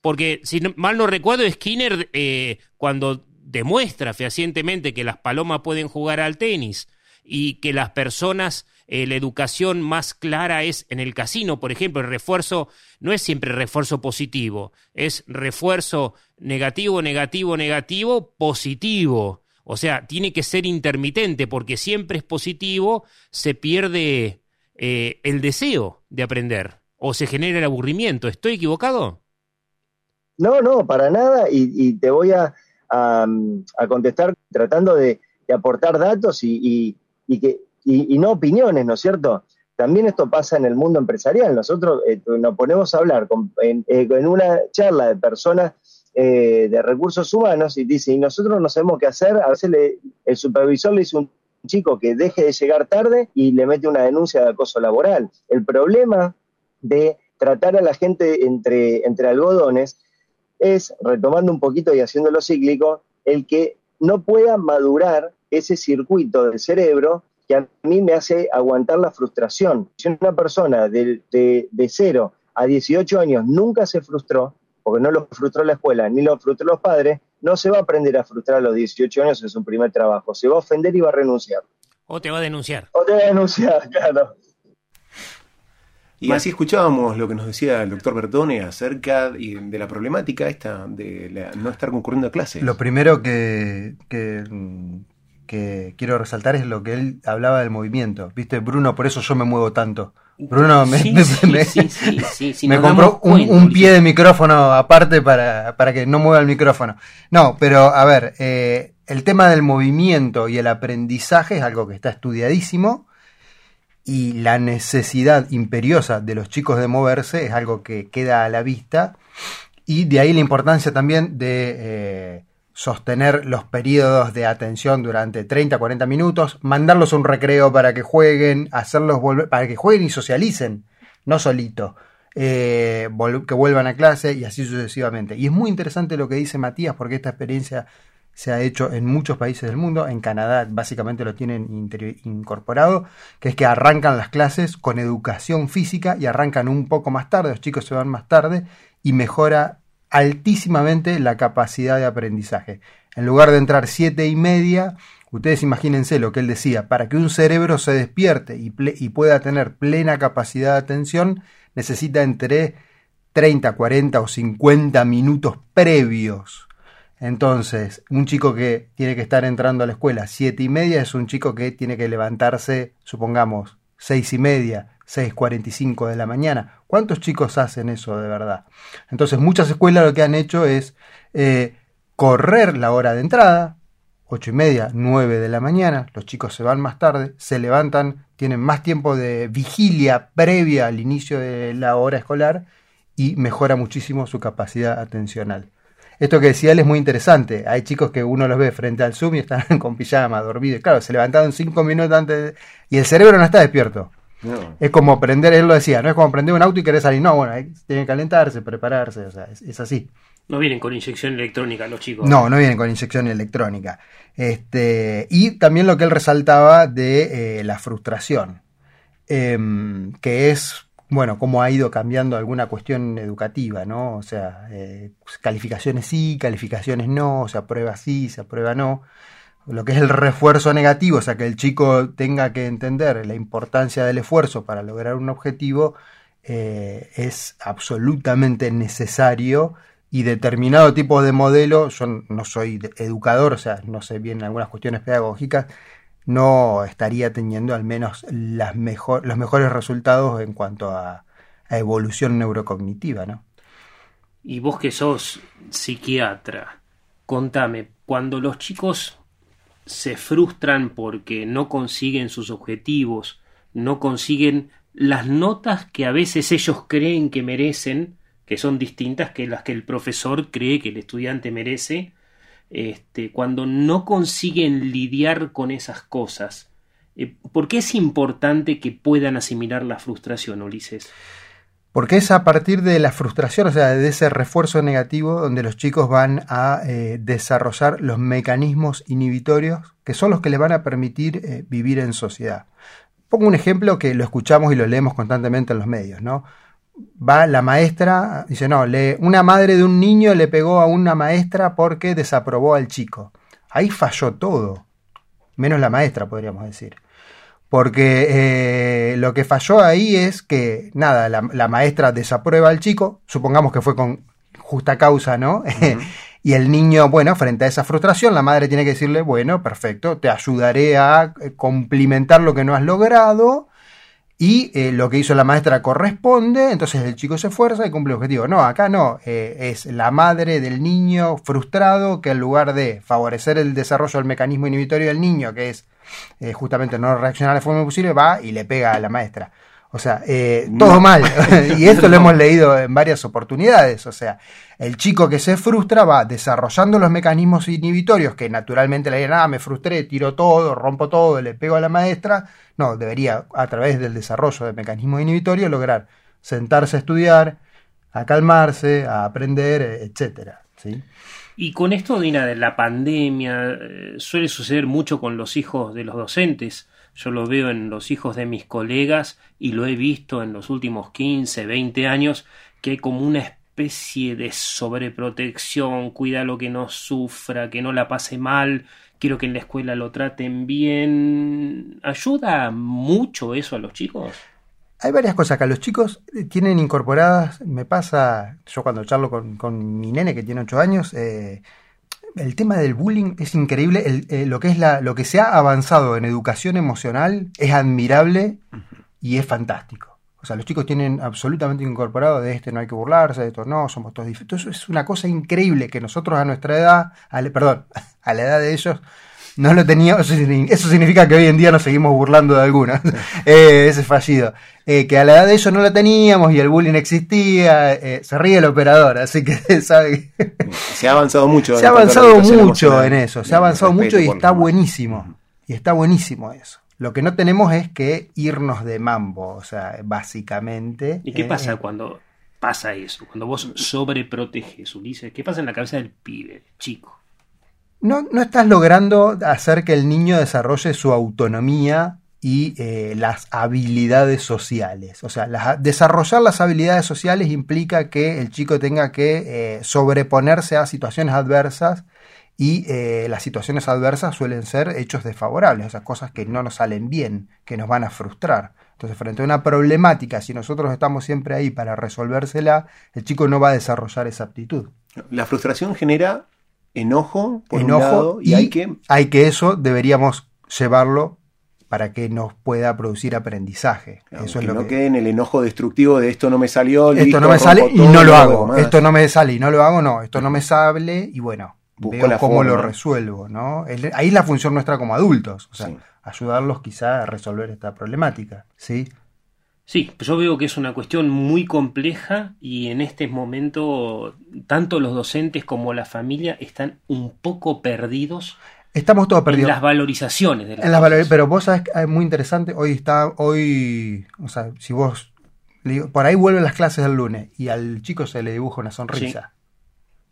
Porque, si mal no recuerdo, Skinner, eh, cuando demuestra fehacientemente que las palomas pueden jugar al tenis y que las personas, eh, la educación más clara es en el casino, por ejemplo, el refuerzo no es siempre refuerzo positivo, es refuerzo negativo, negativo, negativo, positivo. O sea, tiene que ser intermitente porque siempre es positivo, se pierde eh, el deseo de aprender o se genera el aburrimiento. ¿Estoy equivocado? No, no, para nada, y, te voy a, a, contestar tratando de, aportar datos y que, y, no opiniones, ¿no es cierto? También esto pasa en el mundo empresarial. Nosotros eh, nos ponemos a hablar eh, en una charla de personas eh, de recursos humanos y dice, y nosotros no sabemos qué hacer. A veces le- el supervisor le dice un chico que deje de llegar tarde y le mete una denuncia de acoso laboral. El problema de tratar a la gente entre, entre algodones es, retomando un poquito y haciéndolo cíclico, el que no pueda madurar ese circuito del cerebro que a mí me hace aguantar la frustración. Si una persona de, de, de 0 a 18 años nunca se frustró, porque no lo frustró la escuela ni lo frustró los padres, no se va a aprender a frustrar a los 18 años en su primer trabajo. Se va a ofender y va a renunciar. ¿O te va a denunciar? O te va a denunciar, claro. Y así escuchábamos lo que nos decía el doctor Bertone acerca y de la problemática esta de la- no estar concurriendo a clases. Lo primero que, que, que quiero resaltar es lo que él hablaba del movimiento. ¿Viste, Bruno? Por eso yo me muevo tanto. Bruno me, Sí, sí, sí, compró un, pie de micrófono aparte para, para que no mueva el micrófono. No, pero a ver, eh, el tema del movimiento y el aprendizaje es algo que está estudiadísimo y la necesidad imperiosa de los chicos de moverse es algo que queda a la vista y de ahí la importancia también de eh, sostener los periodos de atención durante 30, 40 minutos, mandarlos a un recreo para que jueguen, hacerlos volver, para que jueguen y socialicen, no solito, eh, que vuelvan a clase y así sucesivamente. Y es muy interesante lo que dice Matías porque esta experiencia se ha hecho en muchos países del mundo, en Canadá básicamente lo tienen incorporado, que es que arrancan las clases con educación física y arrancan un poco más tarde, los chicos se van más tarde y mejora altísimamente la capacidad de aprendizaje. En lugar de entrar siete y media, ustedes imagínense lo que él decía, para que un cerebro se despierte y, pueda tener plena capacidad de atención, necesita entre 30, 40 o 50 minutos previos. Entonces, un chico que tiene que estar entrando a la escuela siete y media es un chico que tiene que levantarse, supongamos, seis y media, 6.45 de la mañana. ¿Cuántos chicos hacen eso de verdad? Entonces, muchas escuelas lo que han hecho es eh, correr la hora de entrada, ocho y media, 9 de la mañana, los chicos se van más tarde, se levantan, tienen más tiempo de vigilia previa al inicio de la hora escolar y mejora muchísimo su capacidad atencional. Esto que decía él es muy interesante. Hay chicos que uno los ve frente al Zoom y están con pijama, dormidos. Claro, se levantaron cinco minutos antes y el cerebro no está despierto. No. Es como prender, él lo decía, no es como prender un auto y querer salir. No, bueno, hay- tiene que calentarse, prepararse, o sea, es, es así. No vienen con inyección electrónica los chicos. No, no vienen con inyección electrónica. Este, y también lo que él resaltaba de eh, la frustración, em, que es, bueno, cómo ha ido cambiando alguna cuestión educativa, ¿no? O sea, eh, calificaciones sí, calificaciones no, o sea, prueba sí, se aprueba no. Lo que es el refuerzo negativo, o sea, que el chico tenga que entender la importancia del esfuerzo para lograr un objetivo, eh, es absolutamente necesario y determinado tipo de modelo, yo no soy educador, o sea, no sé bien algunas cuestiones pedagógicas, no estaría teniendo al menos las mejor, los mejores resultados en cuanto a, a evolución neurocognitiva, ¿no? Y vos que sos psiquiatra, contame, cuando los chicos se frustran porque no consiguen sus objetivos, no consiguen las notas que a veces ellos creen que merecen, que son distintas que las que el profesor cree que el estudiante merece, este, cuando no consiguen lidiar con esas cosas, eh, ¿por qué es importante que puedan asimilar la frustración, Ulises? Porque es a partir de la frustración, o sea, de ese refuerzo negativo, donde los chicos van a eh, desarrollar los mecanismos inhibitorios que son los que les van a permitir eh, vivir en sociedad. Pongo un ejemplo que lo escuchamos y lo leemos constantemente en los medios, ¿no? Va la maestra, dice, no, una madre de un niño le pegó a una maestra porque desaprobó al chico. Ahí falló todo, menos la maestra, podríamos decir. Porque eh, lo que falló ahí es que, nada, la, la maestra desaprueba al chico, supongamos que fue con justa causa, ¿no? y el niño, bueno, frente a esa frustración, la madre tiene que decirle, bueno, perfecto, te ayudaré a eh, cumplimentar lo que no has logrado y eh, lo que hizo la maestra corresponde, entonces el chico se esfuerza y cumple el objetivo. No, acá no, eh, es la madre del niño frustrado que en lugar de favorecer el desarrollo del mecanismo inhibitorio del niño, que es eh, justamente no reaccionar de forma posible, va y le pega a la maestra. O sea, eh, todo mal. y esto lo hemos leído en varias oportunidades. O sea, el chico que se frustra va desarrollando los mecanismos inhibitorios que naturalmente le dirán, ah, me frustré, tiro todo, rompo todo, le pego a la maestra. No, debería, a través del desarrollo de mecanismos inhibitorios, lograr sentarse a estudiar, a calmarse, a aprender, etcétera. ¿sí? Y con esto, Dina, de la pandemia, eh, suele suceder mucho con los hijos de los docentes. Yo lo veo en los hijos de mis colegas y lo he visto en los últimos 15, 20 años, que hay como una especie de sobreprotección, cuida lo que no sufra, que no la pase mal, quiero que en la escuela lo traten bien. ¿Ayuda mucho eso a los chicos? Hay varias cosas acá. Los chicos tienen incorporadas, me pasa, yo cuando charlo con, mi nene que tiene 8 años, eh, el tema del bullying es increíble. Eh, lo, que es lo que se ha avanzado en educación emocional es admirable y es fantástico. O sea, los chicos tienen absolutamente incorporado de este no hay que burlarse, de esto no, somos todos diferentes. Eso es una cosa increíble que nosotros a nuestra edad, a perdón, a la edad de ellos, no lo teníamos. Eso, signi- eso significa que hoy en día nos seguimos burlando de algunas. Eh, ese es fallido. Eh, que a la edad de ellos no lo teníamos y el bullying existía. eh, se ríe el operador, así que sabe que Se ha avanzado mucho. se ha la avanzado mucho en eso, se ha avanzado mucho y está buenísimo. Y está buenísimo eso. Lo que no tenemos es que irnos de mambo, o sea, básicamente. ¿Y qué eh, pasa eh, cuando pasa eso? Cuando vos sobreproteges, Ulises, ¿qué pasa en la cabeza del pibe, chico? No, no estás logrando hacer que el niño desarrolle su autonomía y eh, las habilidades sociales. O sea, desarrollar las habilidades sociales implica que el chico tenga que eh, sobreponerse a situaciones adversas y eh, las situaciones adversas suelen ser hechos desfavorables, o sea, cosas que no nos salen bien, que nos van a frustrar. Entonces, frente a una problemática, si nosotros estamos siempre ahí para resolvérsela, el chico no va a desarrollar esa aptitud. La frustración genera enojo, por un enojo lado, y, hay que hay que eso deberíamos llevarlo para que nos pueda producir aprendizaje. eso que es lo no que quede en el enojo destructivo de esto no me salió, esto listo, no me sale y no lo hago. Esto no me sale y no lo hago, no. Esto no me sale y bueno, Busco veo la cómo forma. lo resuelvo, ¿no? Ahí es la función nuestra como adultos, o sea, Sí. ayudarlos quizá a resolver esta problemática, ¿sí? Sí, yo veo que es una cuestión muy compleja y en este momento tanto los docentes como la familia están un poco perdidos Estamos todos en perdidos. las valorizaciones de las En las valor- pero vos sabés que es muy interesante, hoy está, hoy, o sea, si vos, por ahí vuelven las clases el lunes y al chico se le dibuja una sonrisa.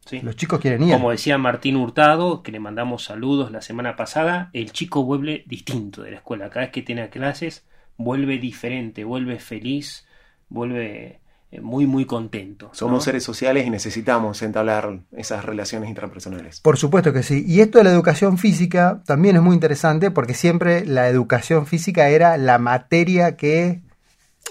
Sí. Los chicos quieren ir. Como decía Martín Hurtado, que le mandamos saludos la semana pasada, el chico vuelve distinto de la escuela. Cada vez que tiene clases, vuelve diferente, vuelve feliz, vuelve eh, muy, muy contento. ¿no? Somos seres sociales y necesitamos entablar esas relaciones intrapersonales. Por supuesto que sí. Y esto de la educación física también es muy interesante porque siempre la educación física era la materia que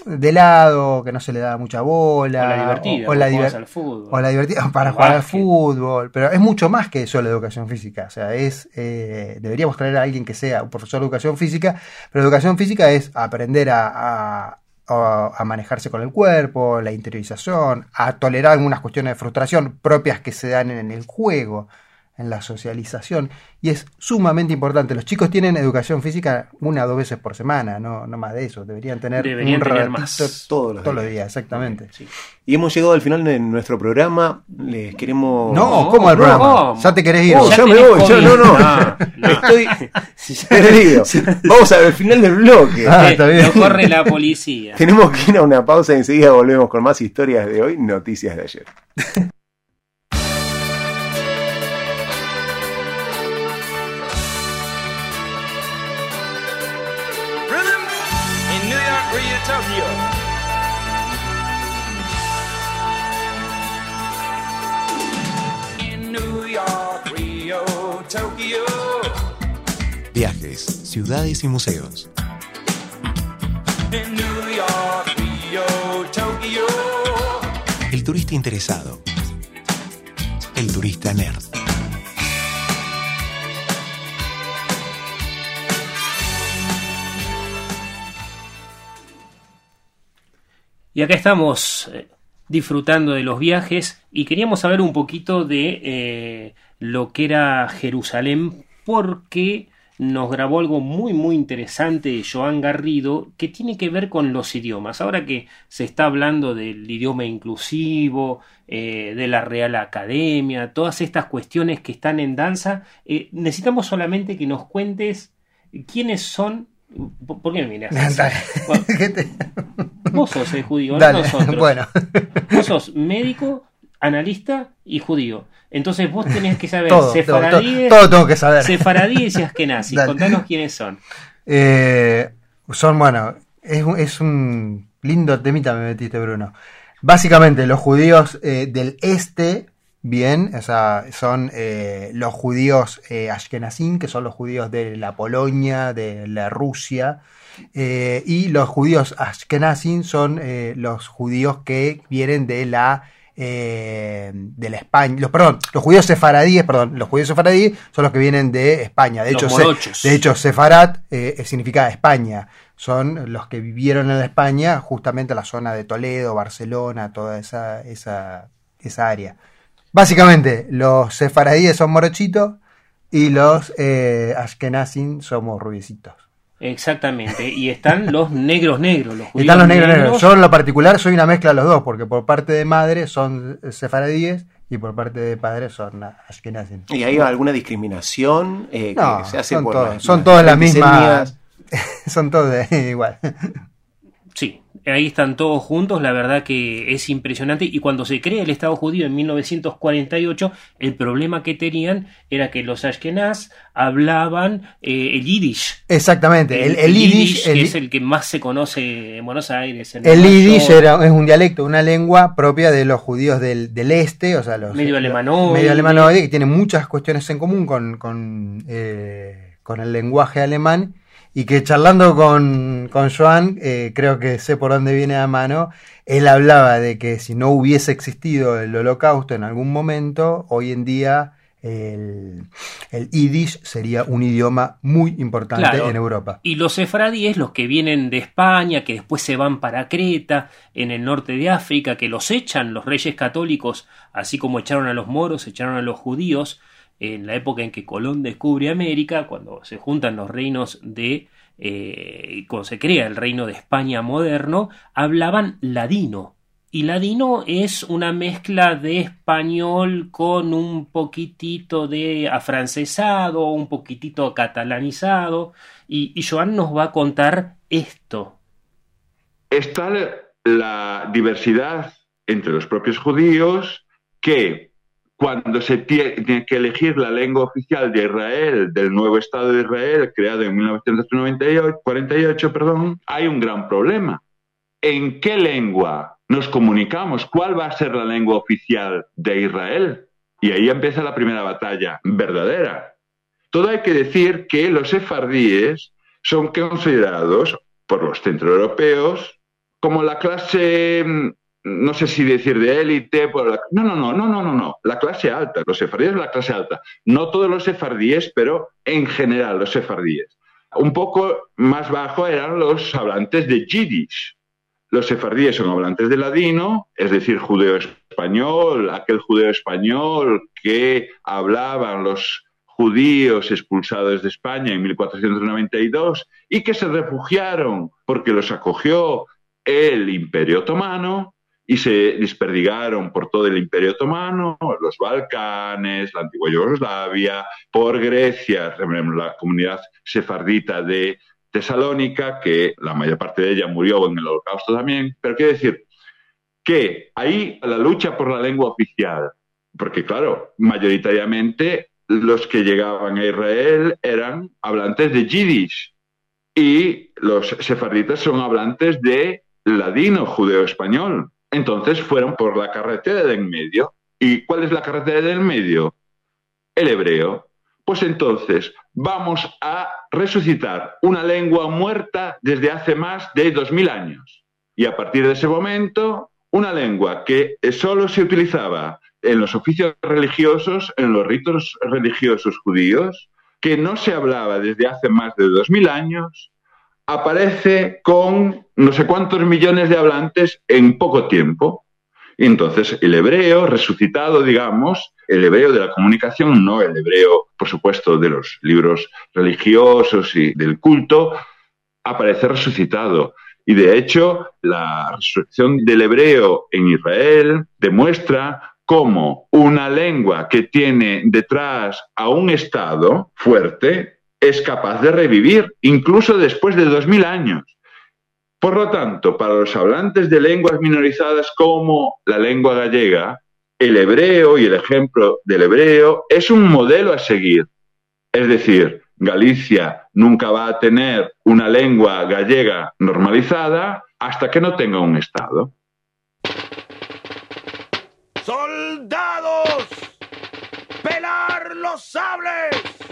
de lado, que no se le daba mucha bola. O la divertida, o, o la cuando jugás diver- al fútbol. o la divertida para jugar al fútbol. Pero es mucho más que eso la educación física. O sea, es eh, deberíamos traer a alguien que sea un profesor de educación física. Pero educación física es aprender a- a- a manejarse con el cuerpo, la interiorización, a tolerar algunas cuestiones de frustración propias que se dan en el juego, en la socialización. Y es sumamente importante. Los chicos tienen educación física una o dos veces por semana, no, no más de eso. Deberían tener Deberían un tener ratito más. Todos los todos los días. días, exactamente. Sí. Y hemos llegado al final de nuestro programa. Les queremos. No, ¿cómo el no, programa? Ya te querés ir. Oh, Ya ya me voy, ya, COVID. no, no. No, no. Estoy perdido. Vamos al final del bloque. Ah, Eh, está bien. no corre la policía. Tenemos que ir a una pausa y enseguida volvemos con más historias de hoy, noticias de ayer. Viajes, ciudades y museos. El turista interesado. El turista nerd. Y acá estamos eh, disfrutando de los viajes y queríamos saber un poquito de eh, lo que era Jerusalén porque nos grabó algo muy muy interesante Joan Garrido que tiene que ver con los idiomas. Ahora que se está hablando del idioma inclusivo, eh, de la Real Academia, todas estas cuestiones que están en danza, eh, necesitamos solamente que nos cuentes quiénes son. ¿Por qué me miras? Bueno, vos sos el judío, no nosotros. bueno. Vos sos médico, analista y judío. Entonces vos tenés que saber Todo, sefaradíes, todo, todo tengo que saber. sefaradíes y askenazis. Contanos quiénes son. Eh, son, bueno, es, un- es un lindo temita me metiste, Bruno. Básicamente, los judíos eh, del este, bien, o sea, son eh, los judíos ashkenazim, que son los judíos de la Polonia, de la Rusia, y los judíos ashkenazim son los judíos que vienen de la eh, de la España, los, perdón, los judíos sefaradíes, perdón, los judíos sefaradíes son los que vienen de España. De Los hecho, se- de hecho, sefarat eh, significa España. Son los que vivieron en la España, justamente la zona de Toledo, Barcelona, toda esa, esa, esa área. Básicamente, los sefaradíes son morochitos y los eh, ashkenazim somos rubiecitos. Exactamente. Y están los negros negros, los judíos Están los negros negros. Yo en lo particular soy una mezcla de los dos, porque por parte de madre son sefaradíes y por parte de padre son ashkenazim. ¿Y hay alguna discriminación eh, No, que se hace son por todos, las- son todas las mismas. son todos igual. Ahí están todos juntos, la verdad que es impresionante. Y cuando se crea el Estado judío en 1948, el problema que tenían era que los ashkenaz hablaban eh, el yiddish. Exactamente, el, el yiddish, el- es el que más se conoce en Buenos Aires. en El yiddish era, es un dialecto, una lengua propia de los judíos del, del este, o sea, los Medio los- alemanoide. medio alemanoide, que tiene muchas cuestiones en común con, con, eh, con el lenguaje alemán, y que charlando con, con Joan, eh, creo que sé por dónde viene a mano, él hablaba de que si no hubiese existido el holocausto en algún momento, hoy en día el, el yiddish sería un idioma muy importante Claro. en Europa. Y los sefardíes, los que vienen de España, que después se van para Creta, en el norte de África, que los echan los reyes católicos, así como echaron a los moros, echaron a los judíos, en la época en que Colón descubre América, cuando se juntan los reinos de, eh, cuando se crea el reino de España moderno, hablaban ladino. Y ladino es una mezcla de español con un poquitito de afrancesado, un poquitito catalanizado. Y, y Joan nos va a contar esto. Está la diversidad entre los propios judíos que cuando se tiene que elegir la lengua oficial de Israel, del nuevo Estado de Israel, creado en 1948, perdón, hay un gran problema. ¿En qué lengua nos comunicamos? ¿Cuál va a ser la lengua oficial de Israel? Y ahí empieza la primera batalla verdadera. Todo hay que decir que los sefardíes son considerados por los centroeuropeos como la clase, mm, no sé si decir de élite, la- no, no, no, no, no, no, no, la clase alta, los sefardíes la clase alta. No todos los sefardíes, pero en general los sefardíes. Un poco más bajo eran los hablantes de Yiddish. Los sefardíes son hablantes de ladino, es decir, judeo español, aquel judeo español que hablaban los judíos expulsados de España en 1492 y que se refugiaron porque los acogió el Imperio Otomano y se desperdigaron por todo el Imperio Otomano, los Balcanes, la antigua Yugoslavia, por Grecia, la comunidad sefardita de Tesalónica, que la mayor parte de ella murió en el Holocausto también, pero quiero decir que ahí la lucha por la lengua oficial, porque claro, mayoritariamente los que llegaban a Israel eran hablantes de Yiddish y los sefarditas son hablantes de ladino judeo-español. Entonces fueron por la carretera de en medio. ¿Y cuál es la carretera del medio? El hebreo. Pues entonces vamos a resucitar una lengua muerta desde hace más de dos mil años. Y a partir de ese momento, una lengua que solo se utilizaba en los oficios religiosos, en los ritos religiosos judíos, que no se hablaba desde hace más de dos mil años, aparece con no sé cuántos millones de hablantes en poco tiempo. Y entonces el hebreo resucitado, digamos, el hebreo de la comunicación, no el hebreo, por supuesto, de los libros religiosos y del culto, aparece resucitado. Y de hecho, la resurrección del hebreo en Israel demuestra cómo una lengua que tiene detrás a un Estado fuerte es capaz de revivir, incluso después de dos mil años. Por lo tanto, para los hablantes de lenguas minorizadas como la lengua gallega, el hebreo y el ejemplo del hebreo es un modelo a seguir. Es decir, Galicia nunca va a tener una lengua gallega normalizada hasta que no tenga un Estado. ¡Soldados! ¡Pelar los sables!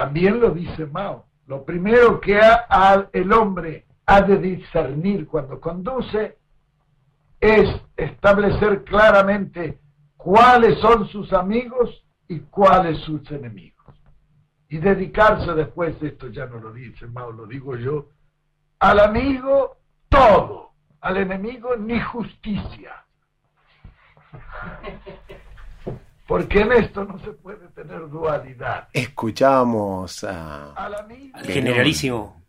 También lo dice Mao. Lo primero que ha- el hombre ha de discernir cuando conduce es establecer claramente cuáles son sus amigos y cuáles sus enemigos. Y dedicarse después, esto ya no lo dice Mao, lo digo yo, al amigo todo, al enemigo ni justicia. Porque en esto no se puede tener dualidad. Escuchábamos a. Al generalísimo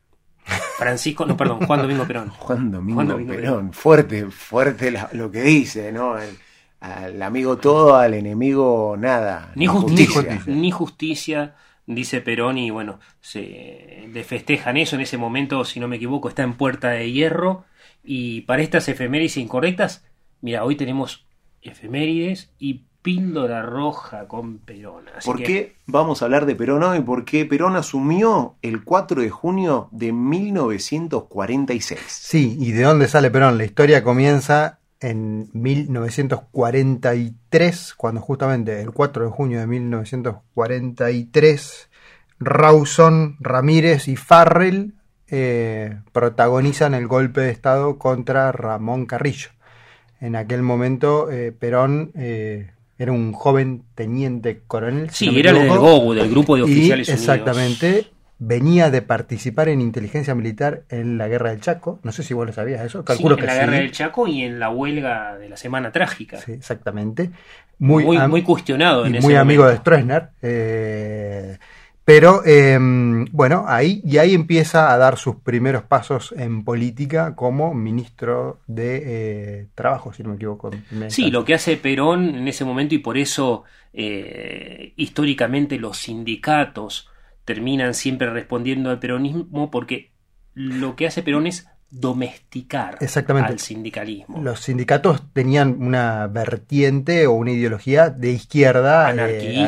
Francisco, no, perdón, Juan Domingo Perón. Juan Domingo, Juan Domingo Perón. Fuerte, fuerte la- lo que dice, ¿no? El- al amigo todo, al enemigo nada. Ni justicia, ni justicia, dice Perón, y bueno, se le festejan eso en ese momento, si no me equivoco, está en Puerta de Hierro. Y para estas efemérides incorrectas, mira, hoy tenemos efemérides y píldora roja con Perón. Así ¿Por que- qué vamos a hablar de Perón hoy? Porque Perón asumió el 4 de junio de 1946. Sí, ¿y de dónde sale Perón? La historia comienza en 1943, cuando justamente el 4 de junio de 1943, Rawson, Ramírez y Farrell eh, protagonizan el golpe de Estado contra Ramón Carrillo. En aquel momento eh, Perón eh, era un joven teniente coronel. si Sí, no era el del GOU, del Grupo de y Oficiales Unidos. Exactamente. Venía de participar en inteligencia militar en la guerra del Chaco. No sé si vos lo sabías eso. Calculo Sí, que en la sí. guerra del Chaco y en la huelga de la Semana Trágica. Sí, exactamente. Muy, am- muy cuestionado en y ese muy amigo de. Stroessner. eh, pero eh, bueno, ahí y ahí empieza a dar sus primeros pasos en política como ministro de eh, Trabajo, si no me equivoco. Me- Sí, lo que hace Perón en ese momento y por eso eh, históricamente los sindicatos terminan siempre respondiendo al peronismo porque lo que hace Perón es domesticar Exactamente. al sindicalismo. Los sindicatos tenían una vertiente o una ideología de izquierda eh, anarquista,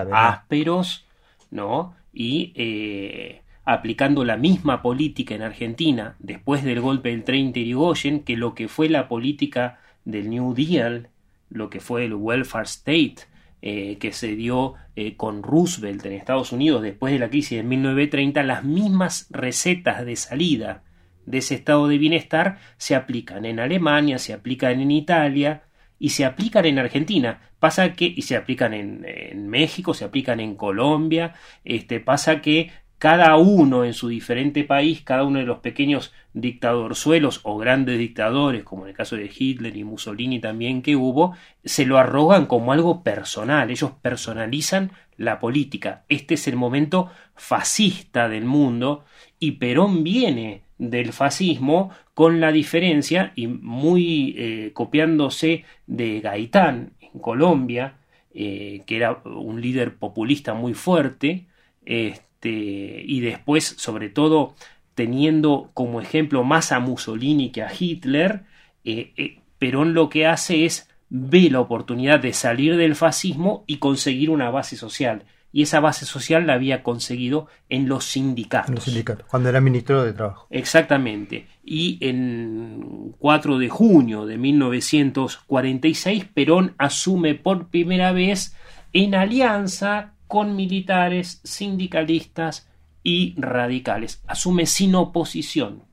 anarquista, ásperos, ¿no? Y eh, aplicando la misma política en Argentina después del golpe del 30 Irigoyen que lo que fue la política del New Deal, lo que fue el welfare state eh, que se dio eh, con Roosevelt en Estados Unidos después de la crisis de 1930, las mismas recetas de salida de ese estado de bienestar se aplican en Alemania, se aplican en Italia y se aplican en Argentina. Pasa que, y se aplican en, México, se aplican en Colombia, este, pasa que cada uno en su diferente país, cada uno de los pequeños dictadorzuelos o grandes dictadores, como en el caso de Hitler y Mussolini también que hubo, se lo arrogan como algo personal, ellos personalizan la política. Este es el momento fascista del mundo y Perón viene del fascismo, con la diferencia, y muy eh, copiándose de Gaitán en Colombia, eh, que era un líder populista muy fuerte, este, y después, sobre todo, teniendo como ejemplo más a Mussolini que a Hitler, eh, Perón lo que hace es ve la oportunidad de salir del fascismo y conseguir una base social. Y esa base social la había conseguido en los sindicatos. En los sindicatos, cuando era ministro de Trabajo. Exactamente. Y en 4 de junio de 1946, Perón asume por primera vez en alianza con militares, sindicalistas y radicales. Asume sin oposición.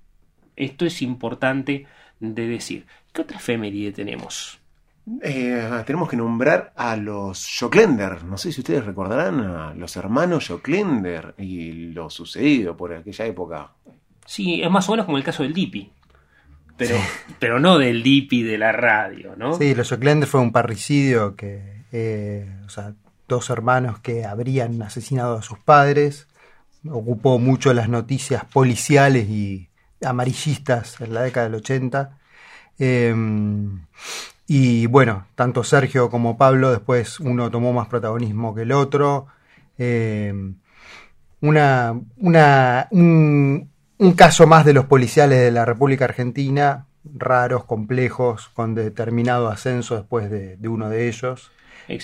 Esto es importante de decir. ¿Qué otra efeméride tenemos? Eh, tenemos que nombrar a los Joclender. No sé si ustedes recordarán a los hermanos Joclender y lo sucedido por aquella época. Sí, es más o menos como el caso del Dipi. Pero, pero no del Dipi de la radio, ¿no? Sí, los Joclender fue un parricidio que, eh, o sea, dos hermanos que habrían asesinado a sus padres. Ocupó mucho las noticias policiales y amarillistas en la década del 80. Eh, y bueno, tanto Sergio como Pablo, después uno tomó más protagonismo que el otro. Eh, una, una, un, un, caso más de los policiales de la República Argentina, raros, complejos, con determinado ascenso después de, de uno de ellos.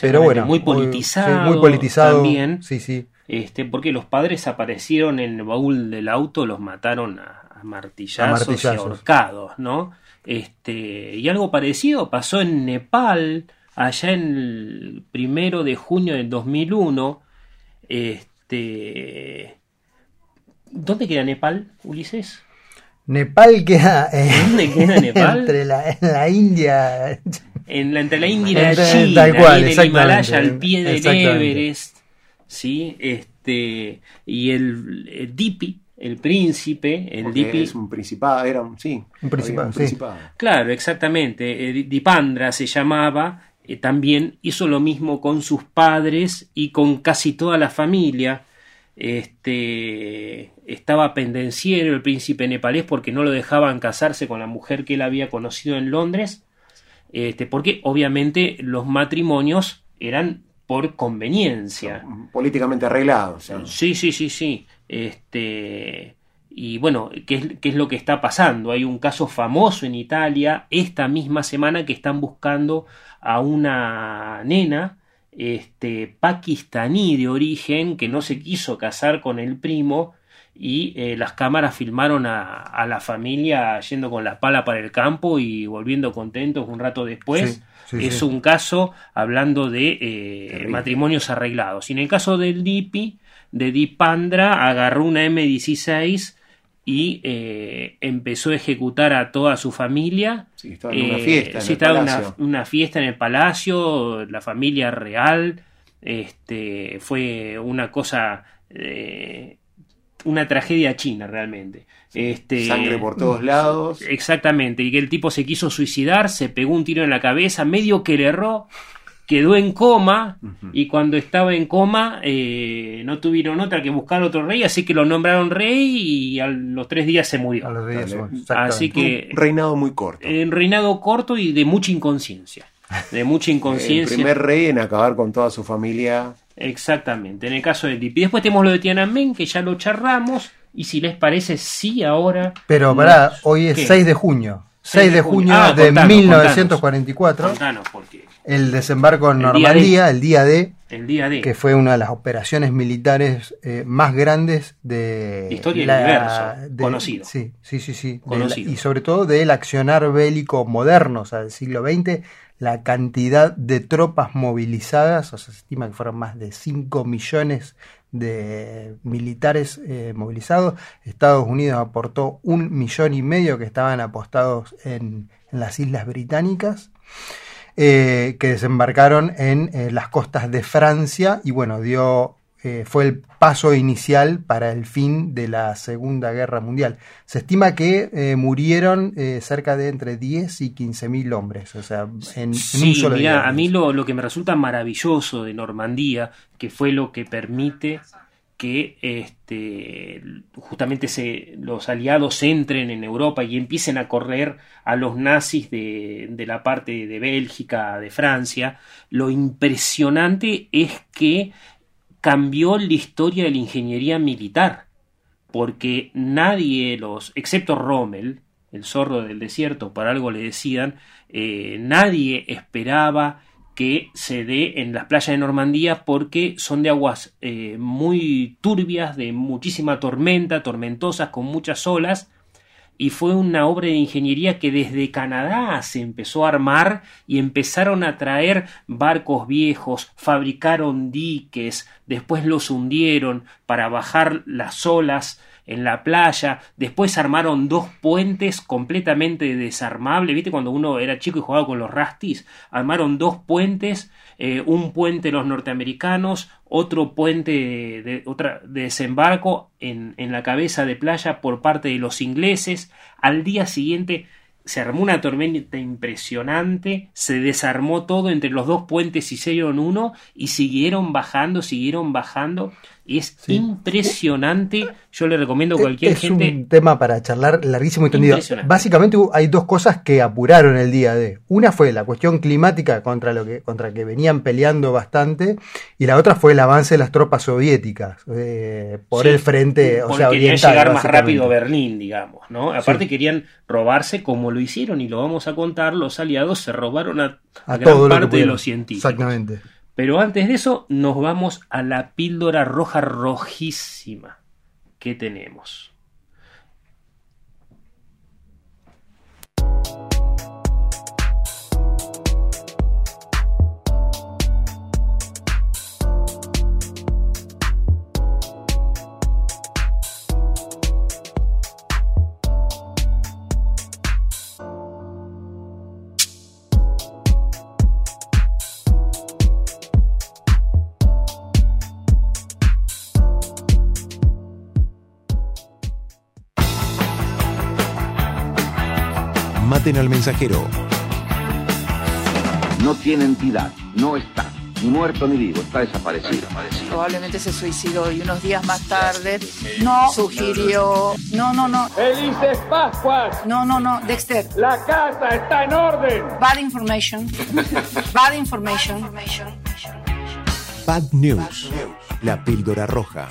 Pero bueno, muy politizado, muy, sí, muy politizado también. Sí, sí. Este, porque los padres aparecieron en el baúl del auto, los mataron a, a, martillazos, a martillazos, y ahorcados, ¿no? Este, y algo parecido pasó en Nepal, allá en el primero de junio del 2001. Este, ¿Dónde queda Nepal, Ulises? Nepal queda, eh, ¿Dónde queda Nepal? Entre la, en la India. En la, entre la India y la China, tal cual, en el Himalaya, al pie del Everest. ¿sí? Este, y el, el Dipi, el príncipe, el Porque Dipi. Es un principado, era un, sí, un principado. Un sí. principado. Claro, exactamente. Eh, Dipandra se llamaba. Eh, también hizo lo mismo con sus padres y con casi toda la familia. Este estaba pendenciero el príncipe nepalés porque no lo dejaban casarse con la mujer que él había conocido en Londres. Este, porque obviamente los matrimonios eran por conveniencia. Políticamente arreglados. ¿sí? sí, sí, sí, sí. Este, y bueno, ¿qué es, ¿qué es, lo que está pasando? Hay un caso famoso en Italia esta misma semana que están buscando a una nena este, pakistaní de origen que no se quiso casar con el primo y eh, las cámaras filmaron a, a, la familia yendo con la pala para el campo y volviendo contentos un rato después. Sí. Sí, es sí. un caso hablando de eh, matrimonios arreglados. Y en el caso del Dipi, de Dipandra, agarró una M16 y eh, empezó a ejecutar a toda su familia. Sí, estaba en una fiesta. En sí, el estaba palacio. Una, una, fiesta en el palacio, la familia real. Este, fue una cosa. Eh, una tragedia china realmente. Este, Sangre por todos lados. Exactamente, y que el tipo se quiso suicidar, se pegó un tiro en la cabeza, medio que le erró, quedó en coma, uh -huh. y cuando estaba en coma eh, no tuvieron otra que buscar otro rey, así que lo nombraron rey y a los tres días se murió. A los días, así que... Un reinado muy corto. Un reinado corto y de mucha inconsciencia. De mucha inconsciencia. El primer rey en acabar con toda su familia. Exactamente, en el caso de Dipi. Después tenemos lo de Tiananmen, que ya lo charramos. Y si les parece, sí, ahora. Pero pará, hoy es ¿qué? 6 de junio. 6, 6 de junio, ah, de contanos, 1944. Contanos, porque el desembarco en el Normandía, de, el día D. El día D. Que fue una de las operaciones militares eh, más grandes de. Historia la, del universo. De, conocido. Sí, sí, sí. sí conocido. La, y sobre todo del accionar bélico moderno, o sea, del siglo XX. La cantidad de tropas movilizadas, o sea, se estima que fueron más de 5 millones de militares eh, movilizados. Estados Unidos aportó un millón y medio que estaban apostados en, las Islas Británicas, eh, que desembarcaron en eh, las costas de Francia y bueno, dio eh, fue el paso inicial para el fin de la Segunda Guerra Mundial. Se estima que eh, murieron eh, cerca de entre 10 y 15 mil hombres, o sea, en, sí, en un solo mirá, día. A mí lo, lo, que me resulta maravilloso de Normandía, que fue lo que permite que este, justamente se, los aliados entren en Europa y empiecen a correr a los nazis de, de la parte de Bélgica, de Francia, lo impresionante es que cambió la historia de la ingeniería militar, porque nadie los, excepto Rommel, el zorro del desierto, por algo le decían, eh, nadie esperaba que se dé en las playas de Normandía porque son de aguas eh, muy turbias, de muchísima tormenta, tormentosas, con muchas olas, y fue una obra de ingeniería que desde Canadá se empezó a armar y empezaron a traer barcos viejos, fabricaron diques, después los hundieron para bajar las olas en la playa, después armaron dos puentes completamente desarmables, ¿viste? Cuando uno era chico y jugaba con los rastis, armaron dos puentes, eh, un puente los norteamericanos, otro puente de, otra, de desembarco en, en la cabeza de playa por parte de los ingleses. Al día siguiente se armó una tormenta impresionante, se desarmó todo entre los dos puentes, hicieron uno y siguieron bajando, siguieron bajando. Y es sí. impresionante. Yo le recomiendo a cualquier es gente. Es un tema para charlar larguísimo y tendido. Básicamente hay dos cosas que apuraron el día de. Una fue la cuestión climática contra lo que contra que venían peleando bastante y la otra fue el avance de las tropas soviéticas eh, por sí, el frente, o sea, querían llegar más rápido a Berlín, digamos, ¿no? Aparte sí. querían robarse como lo hicieron y lo vamos a contar. Los aliados se robaron a, a, a gran parte de los científicos. Exactamente. Pero antes de eso nos vamos a la píldora roja rojísima que tenemos. Maten al mensajero. No tiene entidad, no está, ni muerto ni vivo, está desaparecido. Probablemente se suicidó y unos días más tarde no sugirió. No, no, no. ¡Felices Pascuas! No, no, no, Dexter. La casa está en orden. Bad information. Bad information. Bad News. La píldora roja.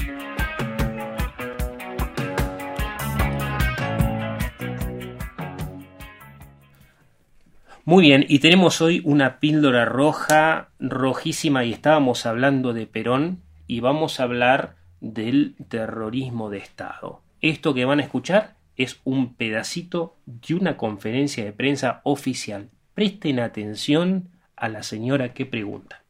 Muy bien, y tenemos hoy una píldora roja, rojísima, y estábamos hablando de Perón, y vamos a hablar del terrorismo de Estado. Esto que van a escuchar es un pedacito de una conferencia de prensa oficial. Presten atención a la señora que pregunta.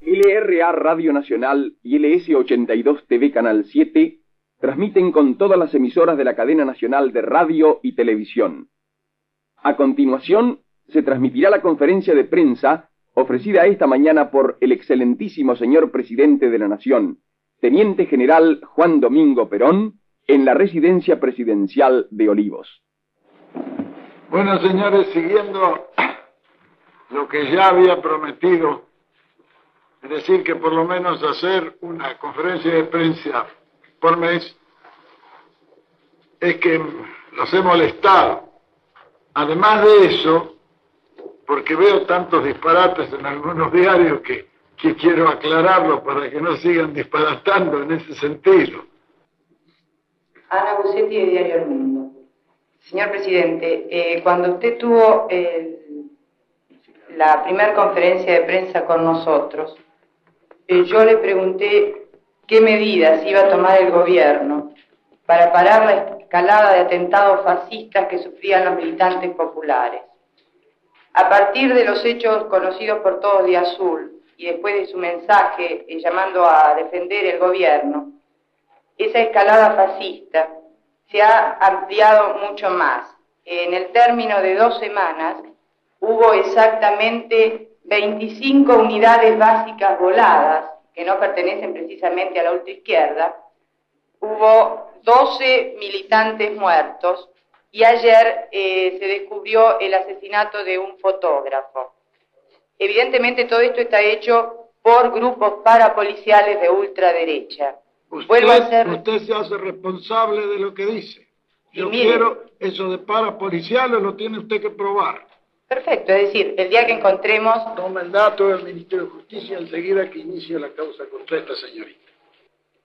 LRA Radio Nacional y LS82 TV Canal 7 transmiten con todas las emisoras de la cadena nacional de radio y televisión. A continuación, se transmitirá la conferencia de prensa ofrecida esta mañana por el excelentísimo señor presidente de la Nación, Teniente General Juan Domingo Perón, en la residencia presidencial de Olivos. Bueno, señores, siguiendo lo que ya había prometido, es decir, que por lo menos hacer una conferencia de prensa por mes, es que los he molestado. Además de eso, porque veo tantos disparates en algunos diarios que, quiero aclararlo para que no sigan disparatando en ese sentido. Ana Bucetti de Diario El Mundo. Señor presidente, eh, cuando usted tuvo el, la primera conferencia de prensa con nosotros, eh, yo le pregunté qué medidas iba a tomar el gobierno para parar la escalada de atentados fascistas que sufrían los militantes populares. A partir de los hechos conocidos por todos de Azul y después de su mensaje eh, llamando a defender el gobierno, esa escalada fascista se ha ampliado mucho más. En el término de dos semanas hubo exactamente 25 unidades básicas voladas, que no pertenecen precisamente a la ultraizquierda, hubo 12 militantes muertos, y ayer eh, se descubrió el asesinato de un fotógrafo. Evidentemente todo esto está hecho por grupos parapoliciales de ultraderecha. vuelva a ser... Usted se hace responsable de lo que dice. Yo mire- quiero eso de para policiales, lo tiene usted que probar. Perfecto, es decir, el día que encontremos... Toma el dato del Ministerio de Justicia enseguida que inicie la causa contra esta señorita.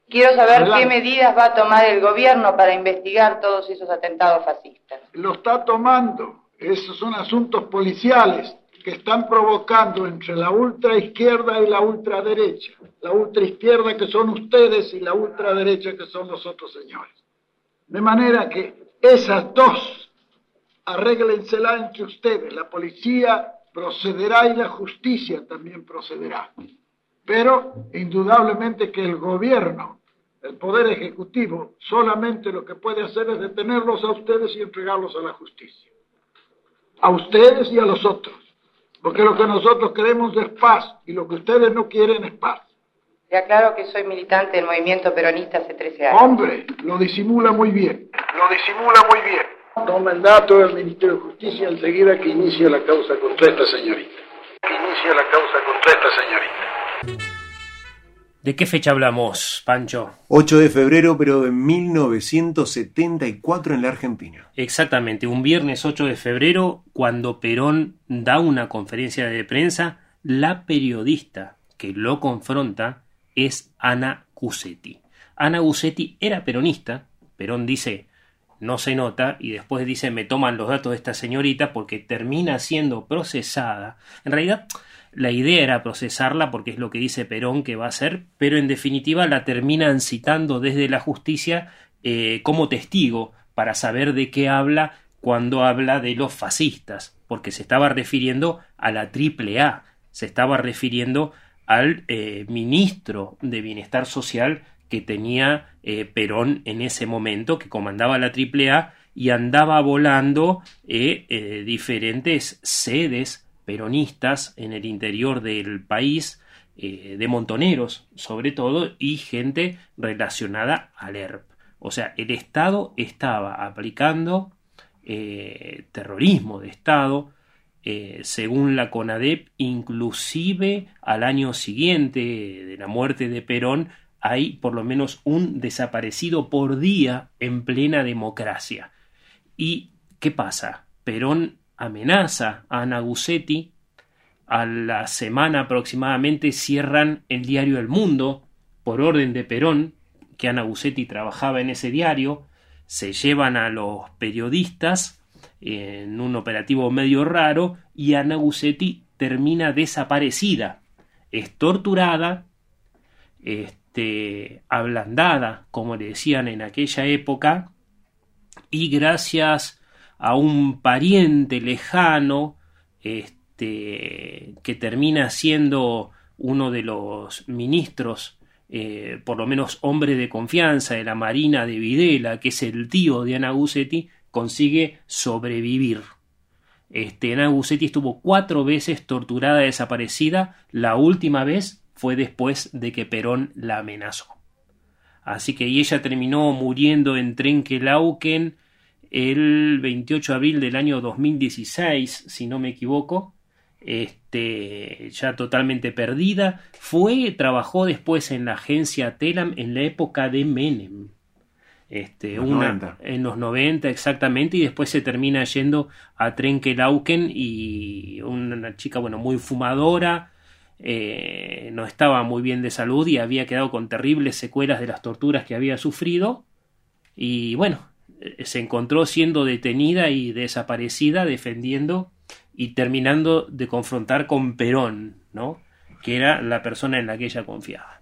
Quiero saber Adelante. qué medidas va a tomar el gobierno para investigar todos esos atentados fascistas. Lo está tomando. Esos son asuntos policiales que están provocando entre la ultraizquierda y la ultraderecha. La ultraizquierda que son ustedes y la ultraderecha que son los otros señores. De manera que esas dos arréglensela entre ustedes. La policía procederá y la justicia también procederá. Pero indudablemente que el gobierno, el poder ejecutivo, solamente lo que puede hacer es detenerlos a ustedes y entregarlos a la justicia. A ustedes y a los otros. Porque lo que nosotros queremos es paz y lo que ustedes no quieren es paz. Le aclaro que soy militante del movimiento peronista hace 13 años. Hombre, lo disimula muy bien. Lo disimula muy bien. Toma el dato del Ministerio de Justicia enseguida que inicie la causa contra esta señorita. Que inicie la causa contra esta señorita. ¿De qué fecha hablamos, Pancho? 8 de febrero, pero de 1974 en la Argentina. Exactamente, un viernes 8 de febrero, cuando Perón da una conferencia de prensa, la periodista que lo confronta es Ana Cusetti. Ana Cusetti era peronista, Perón dice no se nota y después dice me toman los datos de esta señorita porque termina siendo procesada. En realidad la idea era procesarla porque es lo que dice Perón que va a hacer, pero en definitiva la terminan citando desde la justicia eh, como testigo para saber de qué habla cuando habla de los fascistas, porque se estaba refiriendo a la triple A, se estaba refiriendo al eh, ministro de Bienestar Social que tenía eh, Perón en ese momento, que comandaba la triple A y andaba volando diferentes sedes peronistas en el interior del país, eh, de montoneros sobre todo, y gente relacionada al ERP. O sea, el Estado estaba aplicando eh, terrorismo de Estado, eh, según la CONADEP, inclusive al año siguiente de la muerte de Perón, hay por lo menos un desaparecido por día en plena democracia. ¿Y qué pasa? Perón amenaza a Ana Gussetti, a la semana aproximadamente cierran el diario El Mundo por orden de Perón, que Ana Gussetti trabajaba en ese diario, se llevan a los periodistas en un operativo medio raro y Ana Gussetti termina desaparecida, es torturada, este, ablandada, como le decían en aquella época, y gracias a un pariente lejano, este, que termina siendo uno de los ministros, eh, por lo menos hombre de confianza de la Marina de Videla, que es el tío de Ana Gussetti, consigue sobrevivir. Este, Ana Gussetti estuvo cuatro veces torturada, desaparecida. La última vez fue después de que Perón la amenazó. Así que ella terminó muriendo en Trenquelauquen el 28 de abril del año 2016, si no me equivoco. Este, ya totalmente perdida. Fue, trabajó después en la agencia Telam en la época de Menem. Este, Los una, 90. en los 90 exactamente, y después se termina yendo a Trenquelauquen y una chica, bueno, muy fumadora, eh, no estaba muy bien de salud y había quedado con terribles secuelas de las torturas que había sufrido. Y bueno, se encontró siendo detenida y desaparecida defendiendo y terminando de confrontar con Perón, ¿no? Que era la persona en la que ella confiaba.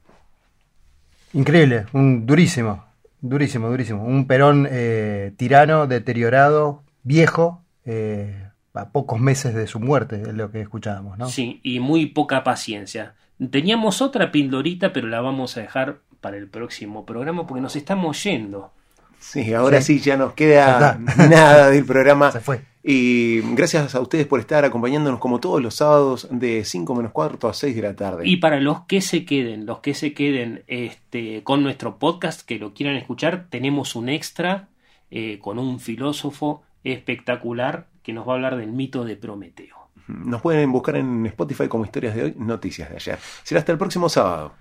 Increíble, un durísimo, durísimo, durísimo. Un Perón eh, tirano, deteriorado, viejo, eh, a pocos meses de su muerte, es lo que escuchábamos, ¿no? Sí, y muy poca paciencia. Teníamos otra pildorita, pero la vamos a dejar para el próximo programa porque nos estamos yendo. Sí, ahora sí, Sí. ya nos queda Ya nada del programa. Se fue. Y gracias a ustedes por estar acompañándonos como todos los sábados de 5 menos cuarto a 6 de la tarde. Y para los que se queden, los que se queden este, con nuestro podcast, que lo quieran escuchar, tenemos un extra eh, con un filósofo espectacular que nos va a hablar del mito de Prometeo. Nos pueden buscar en Spotify como historias de hoy, noticias de ayer. Será hasta el próximo sábado.